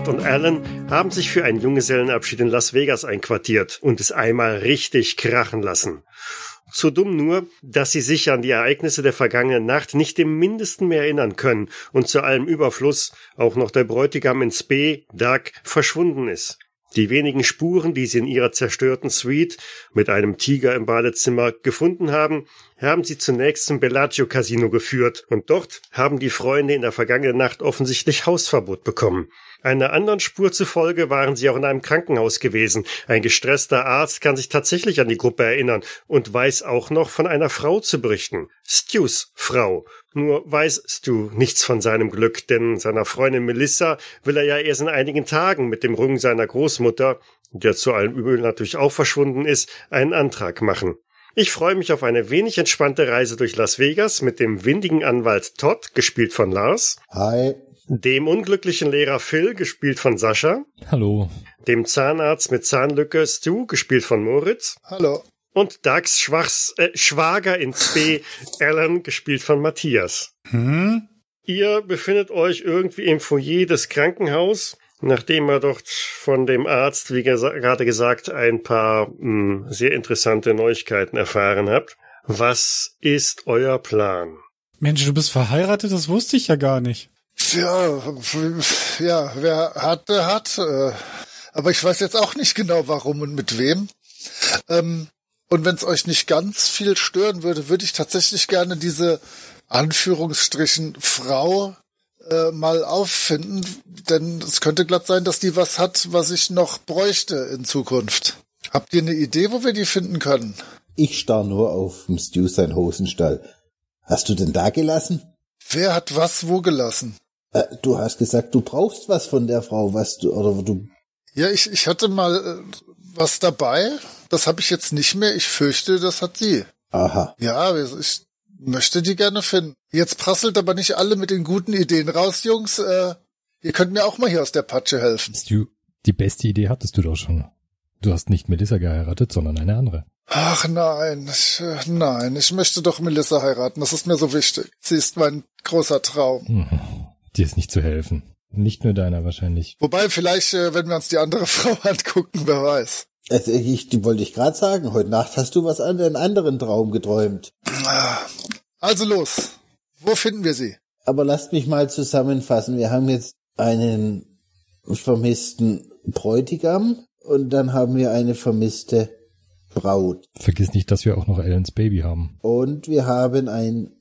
Todd und Alan haben sich für einen Junggesellenabschied in Las Vegas einquartiert und es einmal richtig krachen lassen. So dumm nur, dass sie sich an die Ereignisse der vergangenen Nacht nicht im mindesten mehr erinnern können und zu allem Überfluss auch noch der Bräutigam ins B, Doug, verschwunden ist. Die wenigen Spuren, die sie in ihrer zerstörten Suite mit einem Tiger im Badezimmer gefunden haben, haben sie zunächst zum Bellagio Casino geführt und dort haben die Freunde in der vergangenen Nacht offensichtlich Hausverbot bekommen. Einer anderen Spur zufolge waren sie auch in einem Krankenhaus gewesen. Ein gestresster Arzt kann sich tatsächlich an die Gruppe erinnern und weiß auch noch von einer Frau zu berichten. Stews Frau. Nur weiß Stu nichts von seinem Glück, denn seiner Freundin Melissa will er ja erst in einigen Tagen mit dem Rücken seiner Großmutter, der zu allem Übel natürlich auch verschwunden ist, einen Antrag machen. Ich freue mich auf eine wenig entspannte Reise durch Las Vegas mit dem windigen Anwalt Todd, gespielt von Lars. Hi. Dem unglücklichen Lehrer Phil, gespielt von Sascha. Hallo. Dem Zahnarzt mit Zahnlücke Stu, gespielt von Moritz. Hallo. Und Dags Schwachs, äh, Schwager in B, Alan, gespielt von Matthias. Hm? Ihr befindet euch irgendwie im Foyer des Krankenhaus, nachdem er dort von dem Arzt, wie gesa gerade gesagt, ein paar mh, sehr interessante Neuigkeiten erfahren habt. Was ist euer Plan? Mensch, du bist verheiratet, das wusste ich ja gar nicht. Ja, ja, wer hat, der hat. Äh, aber ich weiß jetzt auch nicht genau, warum und mit wem. Ähm, und wenn es euch nicht ganz viel stören würde, würde ich tatsächlich gerne diese Anführungsstrichen Frau äh, mal auffinden, denn es könnte glatt sein, dass die was hat, was ich noch bräuchte in Zukunft. Habt ihr eine Idee, wo wir die finden können? Ich starr nur auf dem Stew sein Hosenstall. Hast du denn da gelassen? Wer hat was wo gelassen? Äh, du hast gesagt, du brauchst was von der Frau, was du oder du. Ja, ich, ich hatte mal äh, was dabei. Das habe ich jetzt nicht mehr. Ich fürchte, das hat sie. Aha. Ja, ich möchte die gerne finden. Jetzt prasselt aber nicht alle mit den guten Ideen raus, Jungs. Äh, ihr könnt mir auch mal hier aus der Patsche helfen. Stu, die beste Idee hattest du doch schon. Du hast nicht Melissa geheiratet, sondern eine andere. Ach nein, ich, äh, nein, ich möchte doch Melissa heiraten. Das ist mir so wichtig. Sie ist mein großer Traum. Hm. Dir ist nicht zu helfen. Nicht nur deiner wahrscheinlich. Wobei vielleicht, äh, wenn wir uns die andere Frau angucken, wer weiß. Also ich, die wollte ich gerade sagen. Heute Nacht hast du was an einen anderen Traum geträumt. Also los. Wo finden wir sie? Aber lasst mich mal zusammenfassen. Wir haben jetzt einen vermissten Bräutigam und dann haben wir eine vermisste Braut. Vergiss nicht, dass wir auch noch Ellens Baby haben. Und wir haben ein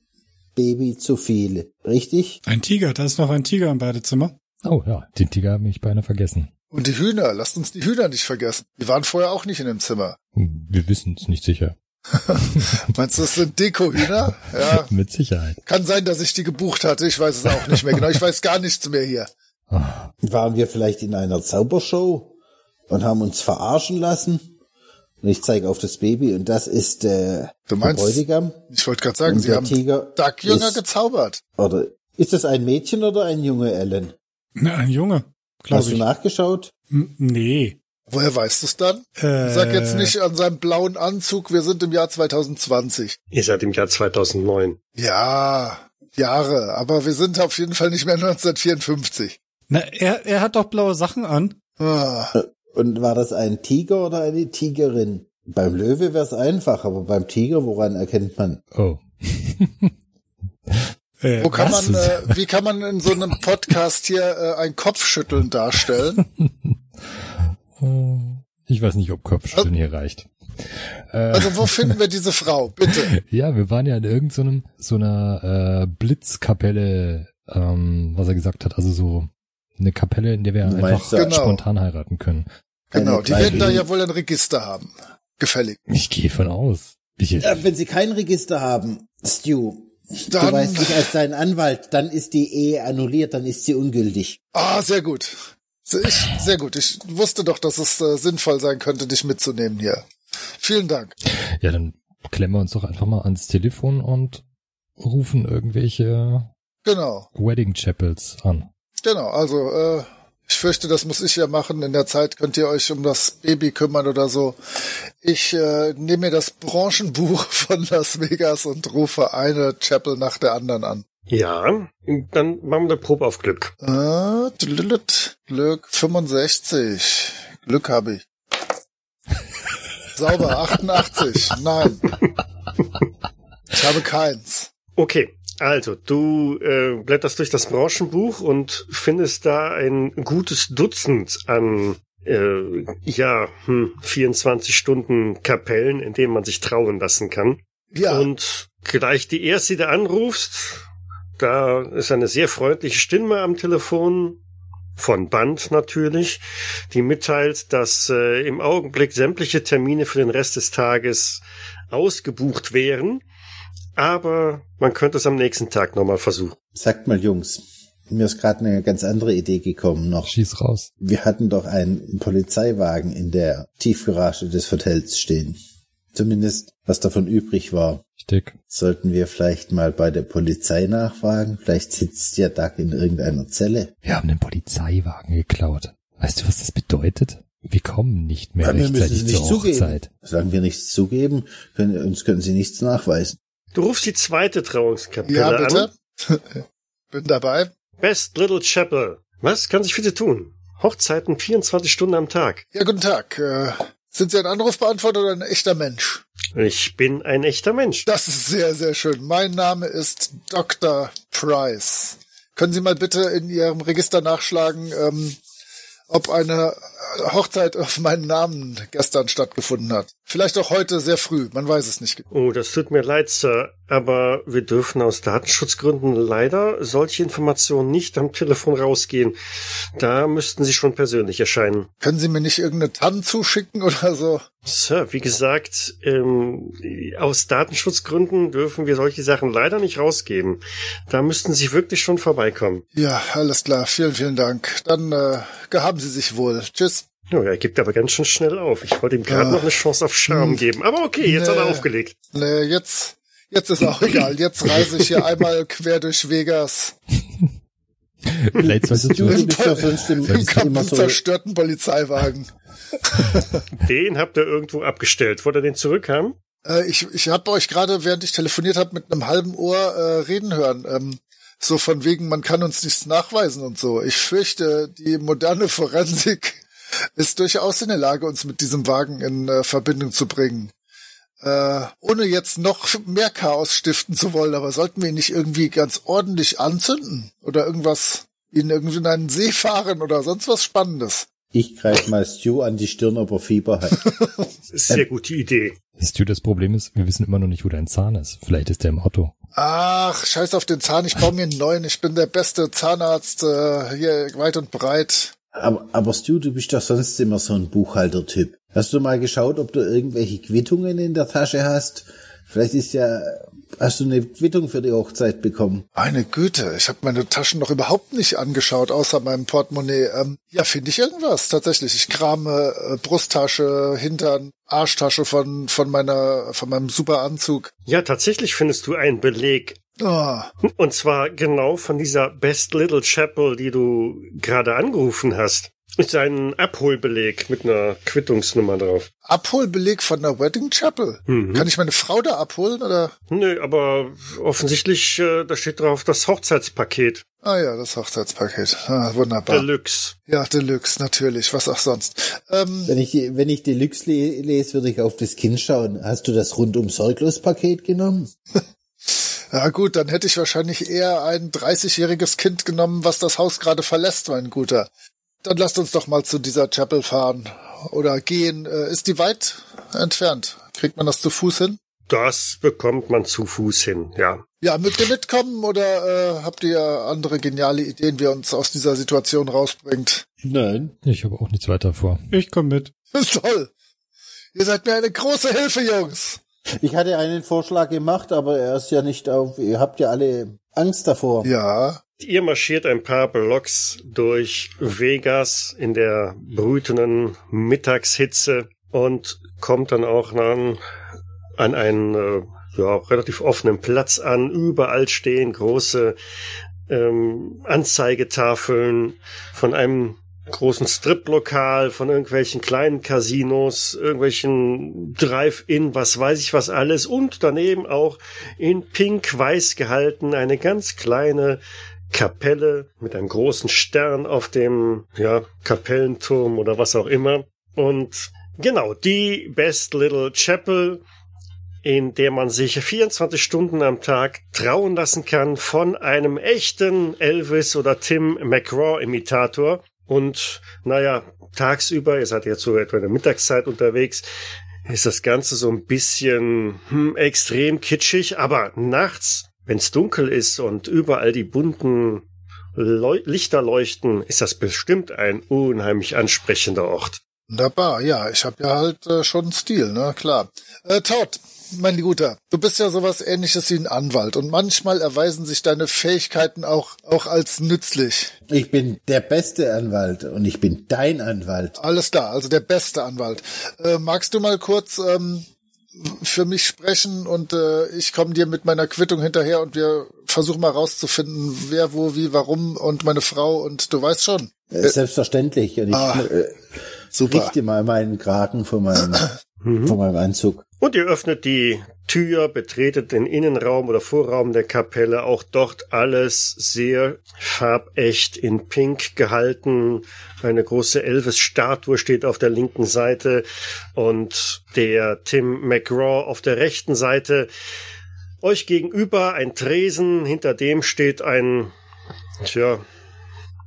Baby zu viele. Richtig? Ein Tiger, da ist noch ein Tiger im Badezimmer. Oh ja, den Tiger habe ich beinahe vergessen. Und die Hühner, lasst uns die Hühner nicht vergessen. Die waren vorher auch nicht in dem Zimmer. Wir wissen es nicht sicher. Meinst du, das sind Deko-Hühner? Ja. Mit Sicherheit. Kann sein, dass ich die gebucht hatte. Ich weiß es auch nicht mehr genau. Ich weiß gar nichts mehr hier. Ah, Waren wir vielleicht in einer Zaubershow und haben uns verarschen lassen? Und ich zeige auf das Baby und das ist äh, Du meinst- der Bräutigam. Ich wollte gerade sagen, Und sie der haben Tiger Duck Jünger ist- gezaubert. Oder ist das ein Mädchen oder ein Junge, Ellen? Na, ein Junge, Hast glaube du ich. nachgeschaut? M- Nee. Woher weißt du es dann? Äh, Sag jetzt nicht an seinem blauen Anzug, wir sind im Jahr 2020. Ihr seid im Jahr 2009. Ja, Jahre, aber wir sind auf jeden Fall nicht mehr 1954. Na, er, er hat doch blaue Sachen an. Ah, Und war das ein Tiger oder eine Tigerin? Beim Löwe wäre es einfach, aber beim Tiger, woran erkennt man? Oh. Äh, wo kann man, äh, wie kann man in so einem Podcast hier äh, ein Kopfschütteln darstellen? Ich weiß nicht, ob Kopfschütteln hier reicht. Äh, Also wo finden wir diese Frau? Bitte. ja, wir waren ja in irgendeinem so einer äh, Blitzkapelle, ähm, was er gesagt hat, also so eine Kapelle, in der wir Du einfach meinst, Genau. spontan heiraten können. Genau, die werden da ja wohl ein Register haben. Gefällig. Ich gehe von aus. Ich, Äh, wenn sie kein Register haben, Stu, Dann- du weißt nicht als dein Anwalt, dann ist die Ehe annulliert, dann ist sie ungültig. Ah, sehr gut. Ich, sehr gut. Ich wusste doch, dass es äh, sinnvoll sein könnte, dich mitzunehmen hier. Vielen Dank. ja, dann klemmen wir uns doch einfach mal ans Telefon und rufen irgendwelche Genau, Wedding Chapels an. Genau. Also, äh, ich fürchte, das muss ich ja machen. In der Zeit könnt ihr euch um das Baby kümmern oder so. Ich äh, nehme mir das Branchenbuch von Las Vegas und rufe eine Chapel nach der anderen an. Ja, dann machen wir eine Probe auf Glück. Tüdelüt. Glück 65. Glück habe ich. Sauber 88. Nein. Ich habe keins. Okay, also du äh, blätterst durch das Branchenbuch und findest da ein gutes Dutzend an äh, ja hm, 24 Stunden Kapellen, in denen man sich trauen lassen kann. Ja. Und gleich die erste, die du anrufst, da ist eine sehr freundliche Stimme am Telefon, von Band natürlich, die mitteilt, dass äh, im Augenblick sämtliche Termine für den Rest des Tages ausgebucht wären, aber man könnte es am nächsten Tag nochmal versuchen. Sagt mal, Jungs, mir ist gerade eine ganz andere Idee gekommen noch. Schieß raus. Wir hatten doch einen Polizeiwagen in der Tiefgarage des Hotels stehen. Zumindest, was davon übrig war. Richtig. Sollten wir vielleicht mal bei der Polizei nachfragen? Vielleicht sitzt ja Doug in irgendeiner Zelle. Wir haben den Polizeiwagen geklaut. Weißt du, was das bedeutet? Wir kommen nicht mehr Ja, wir müssen rechtzeitig es nicht zur zugeben. Hochzeit. Solange wir nichts zugeben, können, uns können sie nichts nachweisen. Du rufst die zweite Trauungskapelle Ja, an. bitte. Bin dabei. Best Little Chapel. Was kann sich für Sie tun? Hochzeiten 24 Stunden am Tag. Ja, guten Tag. Äh, sind Sie ein Anrufbeantworter oder ein echter Mensch? Ich bin ein echter Mensch. Das ist sehr, sehr schön. Mein Name ist Dr. Price. Können Sie mal bitte in Ihrem Register nachschlagen, ähm, ob eine Hochzeit auf meinen Namen gestern stattgefunden hat? Vielleicht auch heute sehr früh, man weiß es nicht. Oh, das tut mir leid, Sir, aber wir dürfen aus Datenschutzgründen leider solche Informationen nicht am Telefon rausgehen. Da müssten Sie schon persönlich erscheinen. Können Sie mir nicht irgendeine TAN zuschicken oder so? Sir, wie gesagt, ähm, aus Datenschutzgründen dürfen wir solche Sachen leider nicht rausgeben. Da müssten Sie wirklich schon vorbeikommen. Ja, alles klar. Vielen, vielen Dank. Dann äh, gehaben Sie sich wohl. Tschüss. Oh, er gibt aber ganz schön schnell auf. Ich wollte ihm gerade Ah. noch eine Chance auf Charme Hm. geben. Aber okay, jetzt hat er Nee. aufgelegt. Nee, jetzt, jetzt ist auch egal. Jetzt reise ich hier einmal quer durch Vegas Vielleicht solltest Du doch sonst im, im so, zerstörten Polizeiwagen. Den habt ihr irgendwo abgestellt. Wollt ihr den zurückhaben? Äh, ich ich habe euch gerade, während ich telefoniert habe, mit einem halben Ohr äh, reden hören. Ähm, so von wegen, man kann uns nichts nachweisen und so. Ich fürchte, die moderne Forensik ist durchaus in der Lage, uns mit diesem Wagen in äh, Verbindung zu bringen. Äh, ohne jetzt noch mehr Chaos stiften zu wollen, aber sollten wir ihn nicht irgendwie ganz ordentlich anzünden? Oder irgendwas, ihn irgendwie in einen See fahren oder sonst was Spannendes? ich greife mal Stu an die Stirn, ob er Fieber hat. Sehr gute Idee. Stu, das Problem ist, wir wissen immer noch nicht, wo dein Zahn ist. Vielleicht ist der im Auto. Ach, scheiß auf den Zahn, ich baue mir einen neuen. Ich bin der beste Zahnarzt äh, hier weit und breit. Aber, aber Stu, du bist doch sonst immer so ein Buchhaltertyp. Hast du mal geschaut, ob du irgendwelche Quittungen in der Tasche hast? Vielleicht ist ja, hast du eine Quittung für die Hochzeit bekommen? Meine Güte, ich habe meine Taschen noch überhaupt nicht angeschaut, außer meinem Portemonnaie. Ähm, ja, finde ich irgendwas tatsächlich. Ich krame äh, Brusttasche, Hintern, Arschtasche von von meiner von meinem super Anzug. Ja, tatsächlich findest du einen Beleg. Oh, Und zwar genau von dieser Best Little Chapel, die du gerade angerufen hast. Ist ein Abholbeleg mit einer Quittungsnummer drauf. Abholbeleg von der Wedding Chapel. Mhm. Kann ich meine Frau da abholen oder? Nö, aber offensichtlich, äh, da steht drauf das Hochzeitspaket. Ah ja, das Hochzeitspaket. Ah, wunderbar. Deluxe. ja, Deluxe, natürlich. Was auch sonst. Ähm, Wenn ich, die- wenn ich Deluxe le lese, würde ich auf das Kind schauen. Hast du das rundum sorglos Paket genommen? Ja gut, dann hätte ich wahrscheinlich eher ein 30-jähriges Kind genommen, was das Haus gerade verlässt, mein Guter. Dann lasst uns doch mal zu dieser Chapel fahren. Oder gehen. Äh, ist die weit entfernt? Kriegt man das zu Fuß hin? Das bekommt man zu Fuß hin, ja. Ja, mögt ihr mitkommen oder äh, habt ihr andere geniale Ideen, wie ihr uns aus dieser Situation rausbringt? Nein. Ich habe auch nichts weiter vor. Ich komme mit. Toll! Ihr seid mir eine große Hilfe, Jungs! Ich hatte einen Vorschlag gemacht, aber er ist ja nicht auf, ihr habt ja alle Angst davor. Ja, Ihr marschiert ein paar Blocks durch Vegas in der brütenden Mittagshitze und kommt dann auch an, an einen äh, ja, relativ offenen Platz an. Überall stehen große ähm, Anzeigetafeln von einem großen Striplokal, von irgendwelchen kleinen Casinos, irgendwelchen Drive-In, was weiß ich was alles und daneben auch in pink-weiß gehalten eine ganz kleine Kapelle mit einem großen Stern auf dem, ja, Kapellenturm oder was auch immer. Und genau, die Best Little Chapel, in der man sich 24 Stunden am Tag trauen lassen kann von einem echten Elvis oder Tim McGraw-Imitator. Und naja, tagsüber, ihr seid jetzt so etwa in der Mittagszeit unterwegs, ist das Ganze so ein bisschen hm, extrem kitschig, aber nachts wenn es dunkel ist und überall die bunten Leu Lichter leuchten, ist das bestimmt ein unheimlich ansprechender Ort. Wunderbar, ja, ich habe ja halt äh, schon Stil, ne, klar. Äh, Todd, mein Guter, du bist ja sowas ähnliches wie ein Anwalt und manchmal erweisen sich deine Fähigkeiten auch, auch als nützlich. Ich bin der beste Anwalt und ich bin dein Anwalt. Alles klar, also der beste Anwalt. Äh, magst du mal kurz ähm, für mich sprechen und äh, ich komme dir mit meiner Quittung hinterher und wir versuchen mal rauszufinden, wer, wo, wie, warum und meine Frau und du weißt schon. Äh, Selbstverständlich. Und ich Ah, äh, super. richte mal meinen Kragen von meinem, Mhm. von meinem Anzug. Und ihr öffnet die Tür, betretet den Innenraum oder Vorraum der Kapelle. Auch dort alles sehr farbecht in Pink gehalten. Eine große Elvis-Statue steht auf der linken Seite und der Tim McGraw auf der rechten Seite. Euch gegenüber ein Tresen, hinter dem steht ein, tja,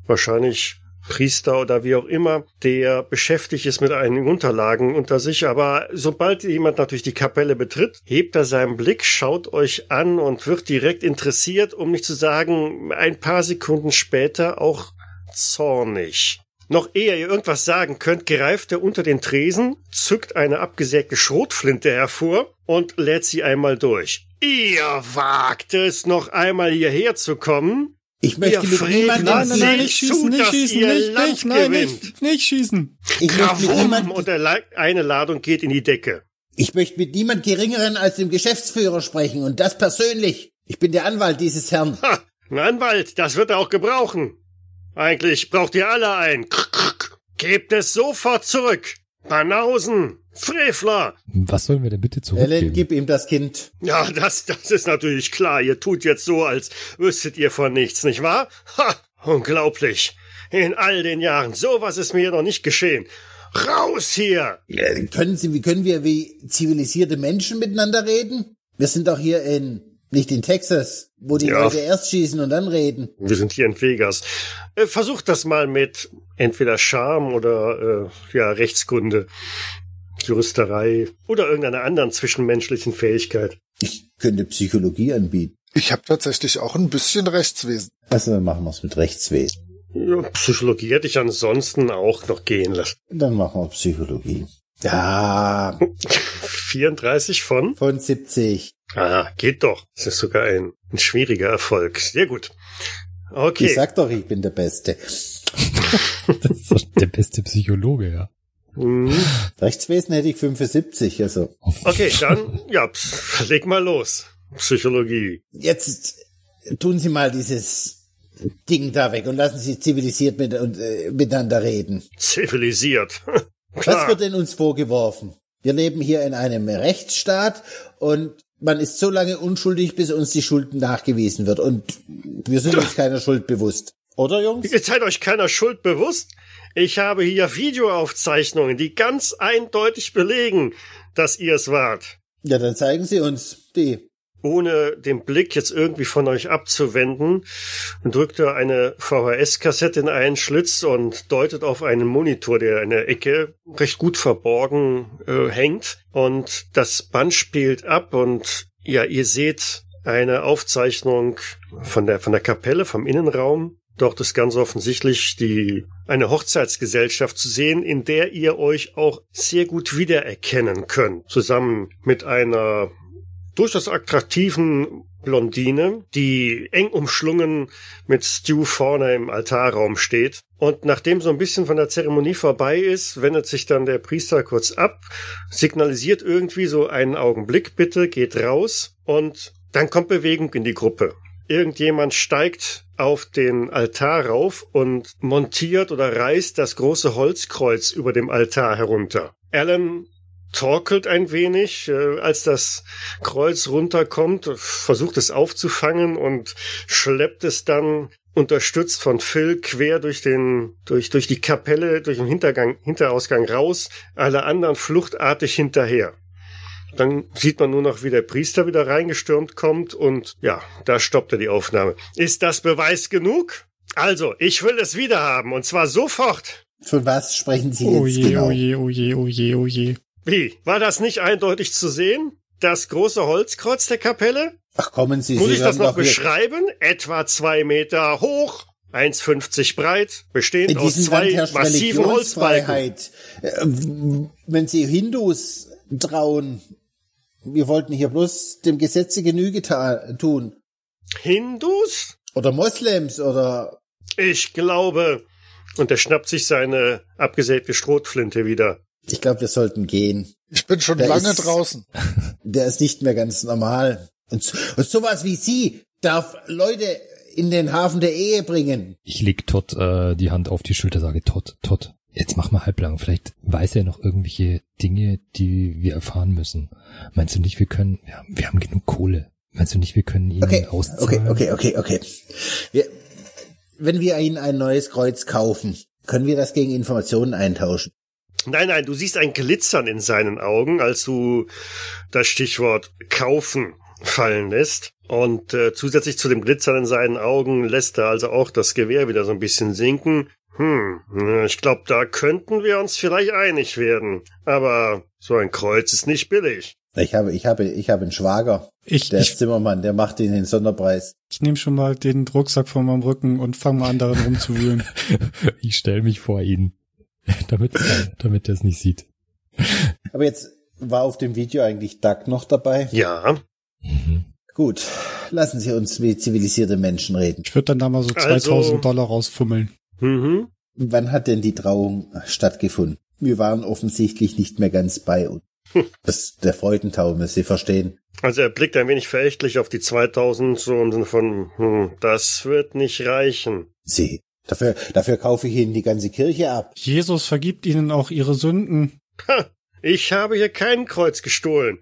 wahrscheinlich Priester oder wie auch immer, der beschäftigt ist mit einigen Unterlagen unter sich, aber sobald jemand natürlich die Kapelle betritt, hebt er seinen Blick, schaut euch an und wird direkt interessiert, um nicht zu sagen, ein paar Sekunden später auch zornig. Noch ehe ihr irgendwas sagen könnt, greift er unter den Tresen, zückt eine abgesägte Schrotflinte hervor und lädt sie einmal durch. Ihr wagt es, noch einmal hierher zu kommen? Ich möchte mit niemandem, Nein, nein, nein, nicht zu, schießen, nicht dass schießen, nicht, nicht, nein, nicht, nicht schießen. ich möchte mit niemand, Und eine Ladung geht in die Decke. ich möchte mit niemand geringeren als dem Geschäftsführer sprechen und das persönlich. Ich bin der Anwalt dieses Herrn. Ha, ein Anwalt, das wird er auch gebrauchen. Eigentlich braucht ihr alle einen. Gebt es sofort zurück. Banausen, Frevler. Was sollen wir denn bitte Helen, zurückgeben? gib ihm das Kind. Ja, das, das ist natürlich klar. Ihr tut jetzt so, als wüsstet ihr von nichts, nicht wahr? Ha, unglaublich. In all den Jahren, sowas ist mir hier noch nicht geschehen. Raus hier! Können Sie, wie können wir wie zivilisierte Menschen miteinander reden? Wir sind doch hier in, nicht in Texas, wo die Ja. Leute erst schießen und dann reden. Wir sind hier in Vegas. Äh, versucht das mal mit entweder Charme oder äh, ja Rechtskunde, Juristerei oder irgendeiner anderen zwischenmenschlichen Fähigkeit. Ich könnte Psychologie anbieten. Ich habe tatsächlich auch ein bisschen Rechtswesen. Also dann machen wir es mit Rechtswesen. Ja, Psychologie hätte ich ansonsten auch noch gehen lassen. Dann machen wir Psychologie. Ja, 34 von? von 70. Ah, geht doch. Das ist sogar ein, ein schwieriger Erfolg. Sehr gut. Ich Okay. sag doch, ich bin der Beste. Das ist doch der beste Psychologe, ja. Mhm. Rechtswesen hätte ich 75, also. Okay, dann, ja, pff, leg mal los. Psychologie. Jetzt tun Sie mal dieses Ding da weg und lassen Sie zivilisiert mit, und, äh, miteinander reden. Zivilisiert. Was Klar. wird denn uns vorgeworfen? Wir leben hier in einem Rechtsstaat und man ist so lange unschuldig, bis uns die Schuld nachgewiesen wird. Und wir sind uns keiner Schuld bewusst. Oder, Jungs? Ihr seid euch keiner Schuld bewusst? Ich habe hier Videoaufzeichnungen, die ganz eindeutig belegen, dass ihr es wart. Ja, dann zeigen Sie uns die. Ohne den Blick jetzt irgendwie von euch abzuwenden, drückt er eine VHS-Kassette in einen Schlitz und deutet auf einen Monitor, der in der Ecke recht gut verborgen äh, hängt. Und das Band spielt ab und ja, ihr seht eine Aufzeichnung von der, von der Kapelle, vom Innenraum. Dort ist ganz offensichtlich die, eine Hochzeitsgesellschaft zu sehen, in der ihr euch auch sehr gut wiedererkennen könnt. Zusammen mit einer durchaus attraktiven Blondine, die eng umschlungen mit Stu vorne im Altarraum steht. Und nachdem so ein bisschen von der Zeremonie vorbei ist, wendet sich dann der Priester kurz ab, signalisiert irgendwie so einen Augenblick bitte, geht raus und dann kommt Bewegung in die Gruppe. irgendjemand steigt auf den Altar rauf und montiert oder reißt das große Holzkreuz über dem Altar herunter. Alan torkelt ein wenig, äh, als das Kreuz runterkommt, versucht es aufzufangen und schleppt es dann unterstützt von Phil quer durch den durch durch die Kapelle durch den Hintergang Hinterausgang raus, alle anderen fluchtartig hinterher. Dann sieht man nur noch, wie der Priester wieder reingestürmt kommt und ja, da stoppt er die Aufnahme. Ist das Beweis genug? Also, ich will es wieder haben und zwar sofort. Von was sprechen Sie Oh jetzt je, genau? oh je, oh je, oh je, oh je. Wie? War das nicht eindeutig zu sehen? Das große Holzkreuz der Kapelle? Ach, kommen Sie, Muss Sie ich das noch doch hier- beschreiben? Etwa zwei Meter hoch, 1,50 breit, bestehend aus zwei massiven Holzbalken. Religionsfreiheit. Äh, Wenn Sie Hindus trauen, wir wollten hier bloß dem Gesetze Genüge tun. Hindus? Oder Moslems oder Ich glaube. Und er schnappt sich seine abgesägte Strohflinte wieder. Ich glaube, wir sollten gehen. Ich bin schon Der lange ist- draußen. Der ist nicht mehr ganz normal. Und, so- und sowas wie Sie darf Leute in den Hafen der Ehe bringen. Ich leg Todd äh, die Hand auf die Schulter, sage Todd, Todd, jetzt mach mal halblang. Vielleicht weiß er noch irgendwelche Dinge, die wir erfahren müssen. Meinst du nicht, wir können, wir haben, wir haben genug Kohle. Meinst du nicht, wir können ihn Okay, okay, auszahlen? okay, okay, okay. Wir, wenn wir Ihnen ein neues Kreuz kaufen, können wir das gegen Informationen eintauschen. Nein, nein, du siehst ein Glitzern in seinen Augen, als du das Stichwort kaufen fallen lässt. Und äh, zusätzlich zu dem Glitzern in seinen Augen lässt er also auch das Gewehr wieder so ein bisschen sinken. Hm, äh, ich glaube, da könnten wir uns vielleicht einig werden. Aber so ein Kreuz ist nicht billig. Ich habe, ich habe, ich habe einen Schwager, Ich, der ist ich, Zimmermann, der macht Ihnen den Sonderpreis. ich nehme schon mal den Rucksack von meinem Rücken und fange mal an, darin rumzuwühlen. Ich stelle mich vor ihn, damit, damit er es nicht sieht. Aber jetzt war auf dem Video eigentlich Doug noch dabei. Ja, Mhm. Gut, lassen Sie uns wie zivilisierte Menschen reden. Ich würde dann da mal so Also- 2000 Dollar rausfummeln. mhm. Wann hat denn die Trauung stattgefunden? Wir waren offensichtlich nicht mehr ganz bei uns. Das, der Freudentaumel, Sie verstehen. Also er blickt ein wenig verächtlich auf die 2000, so im Sinne von, hm, das wird nicht reichen. Sie. Dafür, dafür kaufe ich Ihnen die ganze Kirche ab. Jesus vergibt ihnen auch ihre Sünden. Ha, ich habe hier kein Kreuz gestohlen.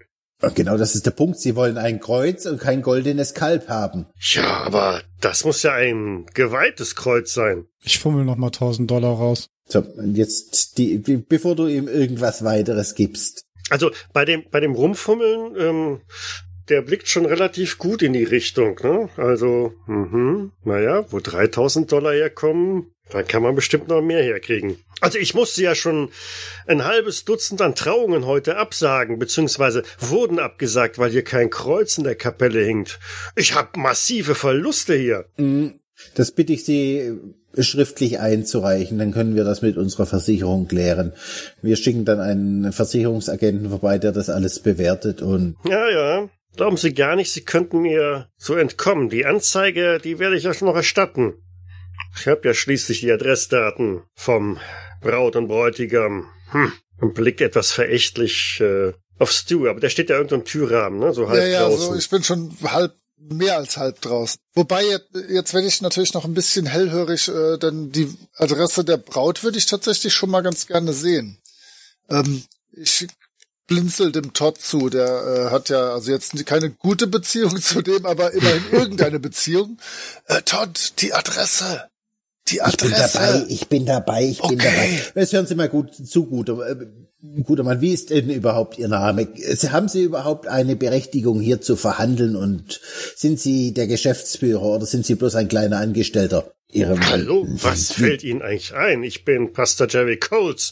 Genau das ist der Punkt. Sie wollen ein Kreuz und kein goldenes Kalb haben. Ja, aber das muss ja ein geweihtes Kreuz sein. Ich fummel noch mal 1000 Dollar raus. So, und jetzt die, die, bevor du ihm irgendwas weiteres gibst. Also bei dem bei dem Rumfummeln, ähm, der blickt schon relativ gut in die Richtung. Ne? Also, mhm, naja, wo 3000 Dollar herkommen, da kann man bestimmt noch mehr herkriegen. Also ich musste ja schon ein halbes Dutzend an Trauungen heute absagen, beziehungsweise wurden abgesagt, weil hier kein Kreuz in der Kapelle hinkt. Ich habe massive Verluste hier. Das bitte ich Sie schriftlich einzureichen, dann können wir das mit unserer Versicherung klären. Wir schicken dann einen Versicherungsagenten vorbei, der das alles bewertet und Ja, ja. Glauben Sie gar nicht, Sie könnten mir so entkommen. Die Anzeige, die werde ich ja schon noch erstatten. Ich habe ja schließlich die Adressdaten vom Braut und Bräutigam. Hm. Und blickt etwas verächtlich äh, auf Stu, aber der steht ja irgendwo im Türrahmen, ne? So halb Ja, ja, draußen. so, ich bin schon halb, mehr als halb draußen. Wobei, jetzt, jetzt werde ich natürlich noch ein bisschen hellhörig, äh, denn die Adresse der Braut würde ich tatsächlich schon mal ganz gerne sehen. Ähm, ich blinzel dem Todd zu, der äh, hat ja also jetzt keine gute Beziehung zu dem, aber immerhin irgendeine Beziehung. Äh, Todd, die Adresse. Die ich bin dabei, Adresse. ich bin dabei, ich bin Okay. dabei. Jetzt hören Sie mal gut zu, guter, äh, guter Mann. Wie ist denn überhaupt Ihr Name? Haben Sie überhaupt eine Berechtigung, hier zu verhandeln und sind Sie der Geschäftsführer oder sind Sie bloß ein kleiner Angestellter? Ihrem Hallo, was fällt Ihnen eigentlich ein? Ich bin Pastor Jerry Coles.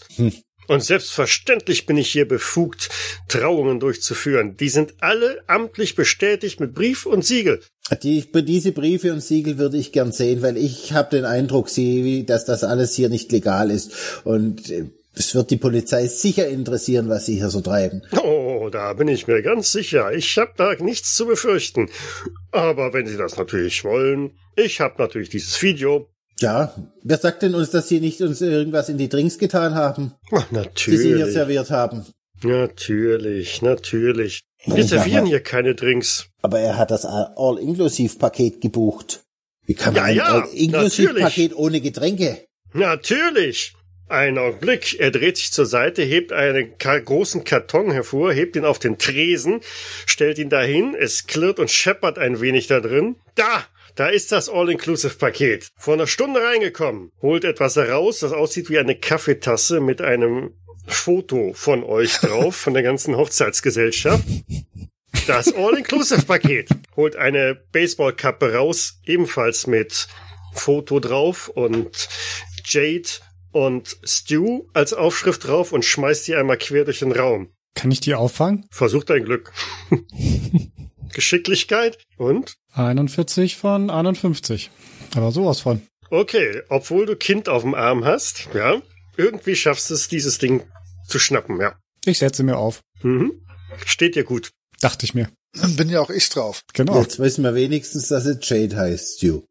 Und selbstverständlich bin ich hier befugt, Trauungen durchzuführen. Die sind alle amtlich bestätigt mit Brief und Siegel. Die, diese Briefe und Siegel würde ich gern sehen, weil ich habe den Eindruck, Sie, dass das alles hier nicht legal ist. Und äh, es wird die Polizei sicher interessieren, was Sie hier so treiben. Oh, da bin ich mir ganz sicher. Ich habe da nichts zu befürchten. Aber wenn Sie das natürlich wollen, ich habe natürlich dieses Video. Ja, wer sagt denn uns, dass Sie nicht uns irgendwas in die Drinks getan haben, Ach, die Sie hier natürlich. serviert haben? Natürlich, natürlich. Wir servieren hier keine Drinks. Aber er hat das All-Inklusiv-Paket gebucht. Wie kann man Ja, ein ja, All-Inklusiv-Paket ohne Getränke? Natürlich. Ein Augenblick. Er dreht sich zur Seite, hebt einen großen Karton hervor, hebt ihn auf den Tresen, stellt ihn dahin. Es klirrt und scheppert ein wenig da drin. Da! Da ist das All-Inclusive-Paket. Vor einer Stunde reingekommen. Holt etwas heraus, das aussieht wie eine Kaffeetasse mit einem Foto von euch drauf, von der ganzen Hochzeitsgesellschaft. Das All-Inclusive-Paket. Holt eine Baseballkappe raus, ebenfalls mit Foto drauf und Jade und Stu als Aufschrift drauf und schmeißt die einmal quer durch den Raum. Kann ich die auffangen? Versuch dein Glück. Geschicklichkeit und? 41 von 51. Aber sowas von. Okay, obwohl du Kind auf dem Arm hast, ja, irgendwie schaffst du es, dieses Ding zu schnappen, ja. Ich setze mir auf. Mhm. Steht dir gut. Dachte ich mir. Dann bin ja auch ich drauf. Genau. Jetzt wissen wir wenigstens, dass es Jade heißt, Stu.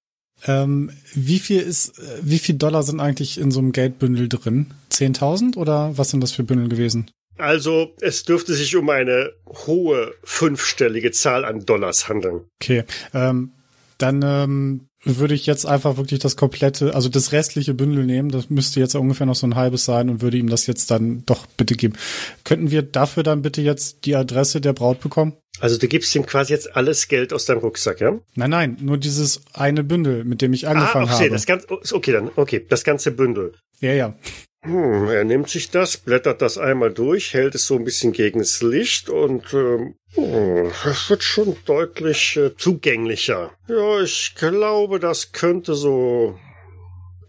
Ähm, wie viel ist, äh, wie viel Dollar sind eigentlich in so einem Geldbündel drin? 10.000 oder was sind das für Bündel gewesen? Also, es dürfte sich um eine hohe fünfstellige Zahl an Dollars handeln. Okay, ähm, dann ähm, würde ich jetzt einfach wirklich das komplette, also das restliche Bündel nehmen. Das müsste jetzt ungefähr noch so ein halbes sein und würde ihm das jetzt dann doch bitte geben. Könnten wir dafür dann bitte jetzt die Adresse der Braut bekommen? Also, du gibst ihm quasi jetzt alles Geld aus deinem Rucksack, ja? Nein, nein, nur dieses eine Bündel, mit dem ich Ah, angefangen okay, habe. das ganze, okay, dann, okay, das ganze Bündel. ja, ja. Hm, er nimmt sich das, blättert das einmal durch, hält es so ein bisschen gegen das Licht und ähm, hm, das wird schon deutlich äh, zugänglicher. Ja, ich glaube, das könnte so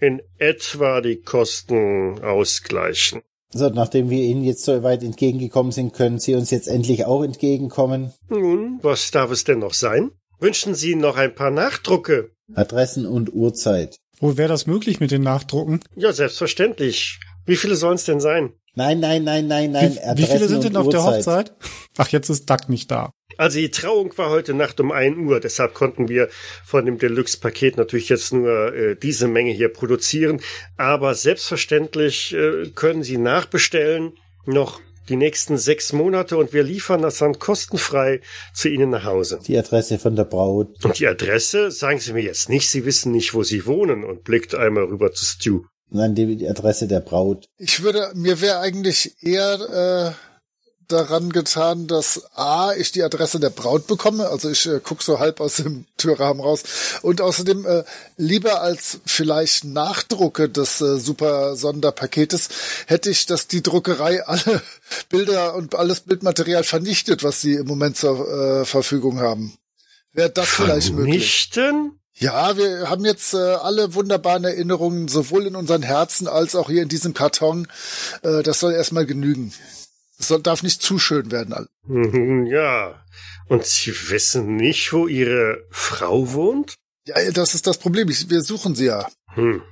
in etwa die Kosten ausgleichen. So, nachdem wir Ihnen jetzt so weit entgegengekommen sind, können Sie uns jetzt endlich auch entgegenkommen. Nun, was darf es denn noch sein? Wünschen Sie noch ein paar Nachdrucke? Adressen und Uhrzeit. Wo wäre das möglich mit den Nachdrucken? Ja, selbstverständlich. Wie viele sollen es denn sein? Nein, nein, nein, nein, nein. wie, wie Adressen viele sind denn auf der Uhrzeit. Hochzeit? Ach, jetzt ist Duck nicht da. Also die Trauung war heute Nacht um 1 Uhr, deshalb konnten wir von dem Deluxe-Paket natürlich jetzt nur äh, diese Menge hier produzieren. Aber selbstverständlich äh, können Sie nachbestellen, noch die nächsten sechs Monate und wir liefern das dann kostenfrei zu Ihnen nach Hause. Die Adresse von der Braut. Und die Adresse sagen Sie mir jetzt nicht, Sie wissen nicht, wo Sie wohnen und blickt einmal rüber zu Stu. Nein, die, die Adresse der Braut. Ich würde, mir wäre eigentlich eher äh, daran getan, dass A, ich die Adresse der Braut bekomme, also ich äh, guck so halb aus dem Türrahmen raus und außerdem äh, lieber als vielleicht Nachdrucke des äh, super Sonderpaketes hätte ich, dass die Druckerei alle Bilder und alles Bildmaterial vernichtet, was sie im Moment zur äh, Verfügung haben. Wäre das vielleicht möglich? Vernichten? Ja, wir haben jetzt äh, alle wunderbaren Erinnerungen, sowohl in unseren Herzen als auch hier in diesem Karton. Äh, das soll erstmal genügen. Es soll, darf nicht zu schön werden. Mhm, Ja. Und Sie wissen nicht, wo Ihre Frau wohnt? Ja, das ist das Problem. Ich, wir suchen sie ja. Hm.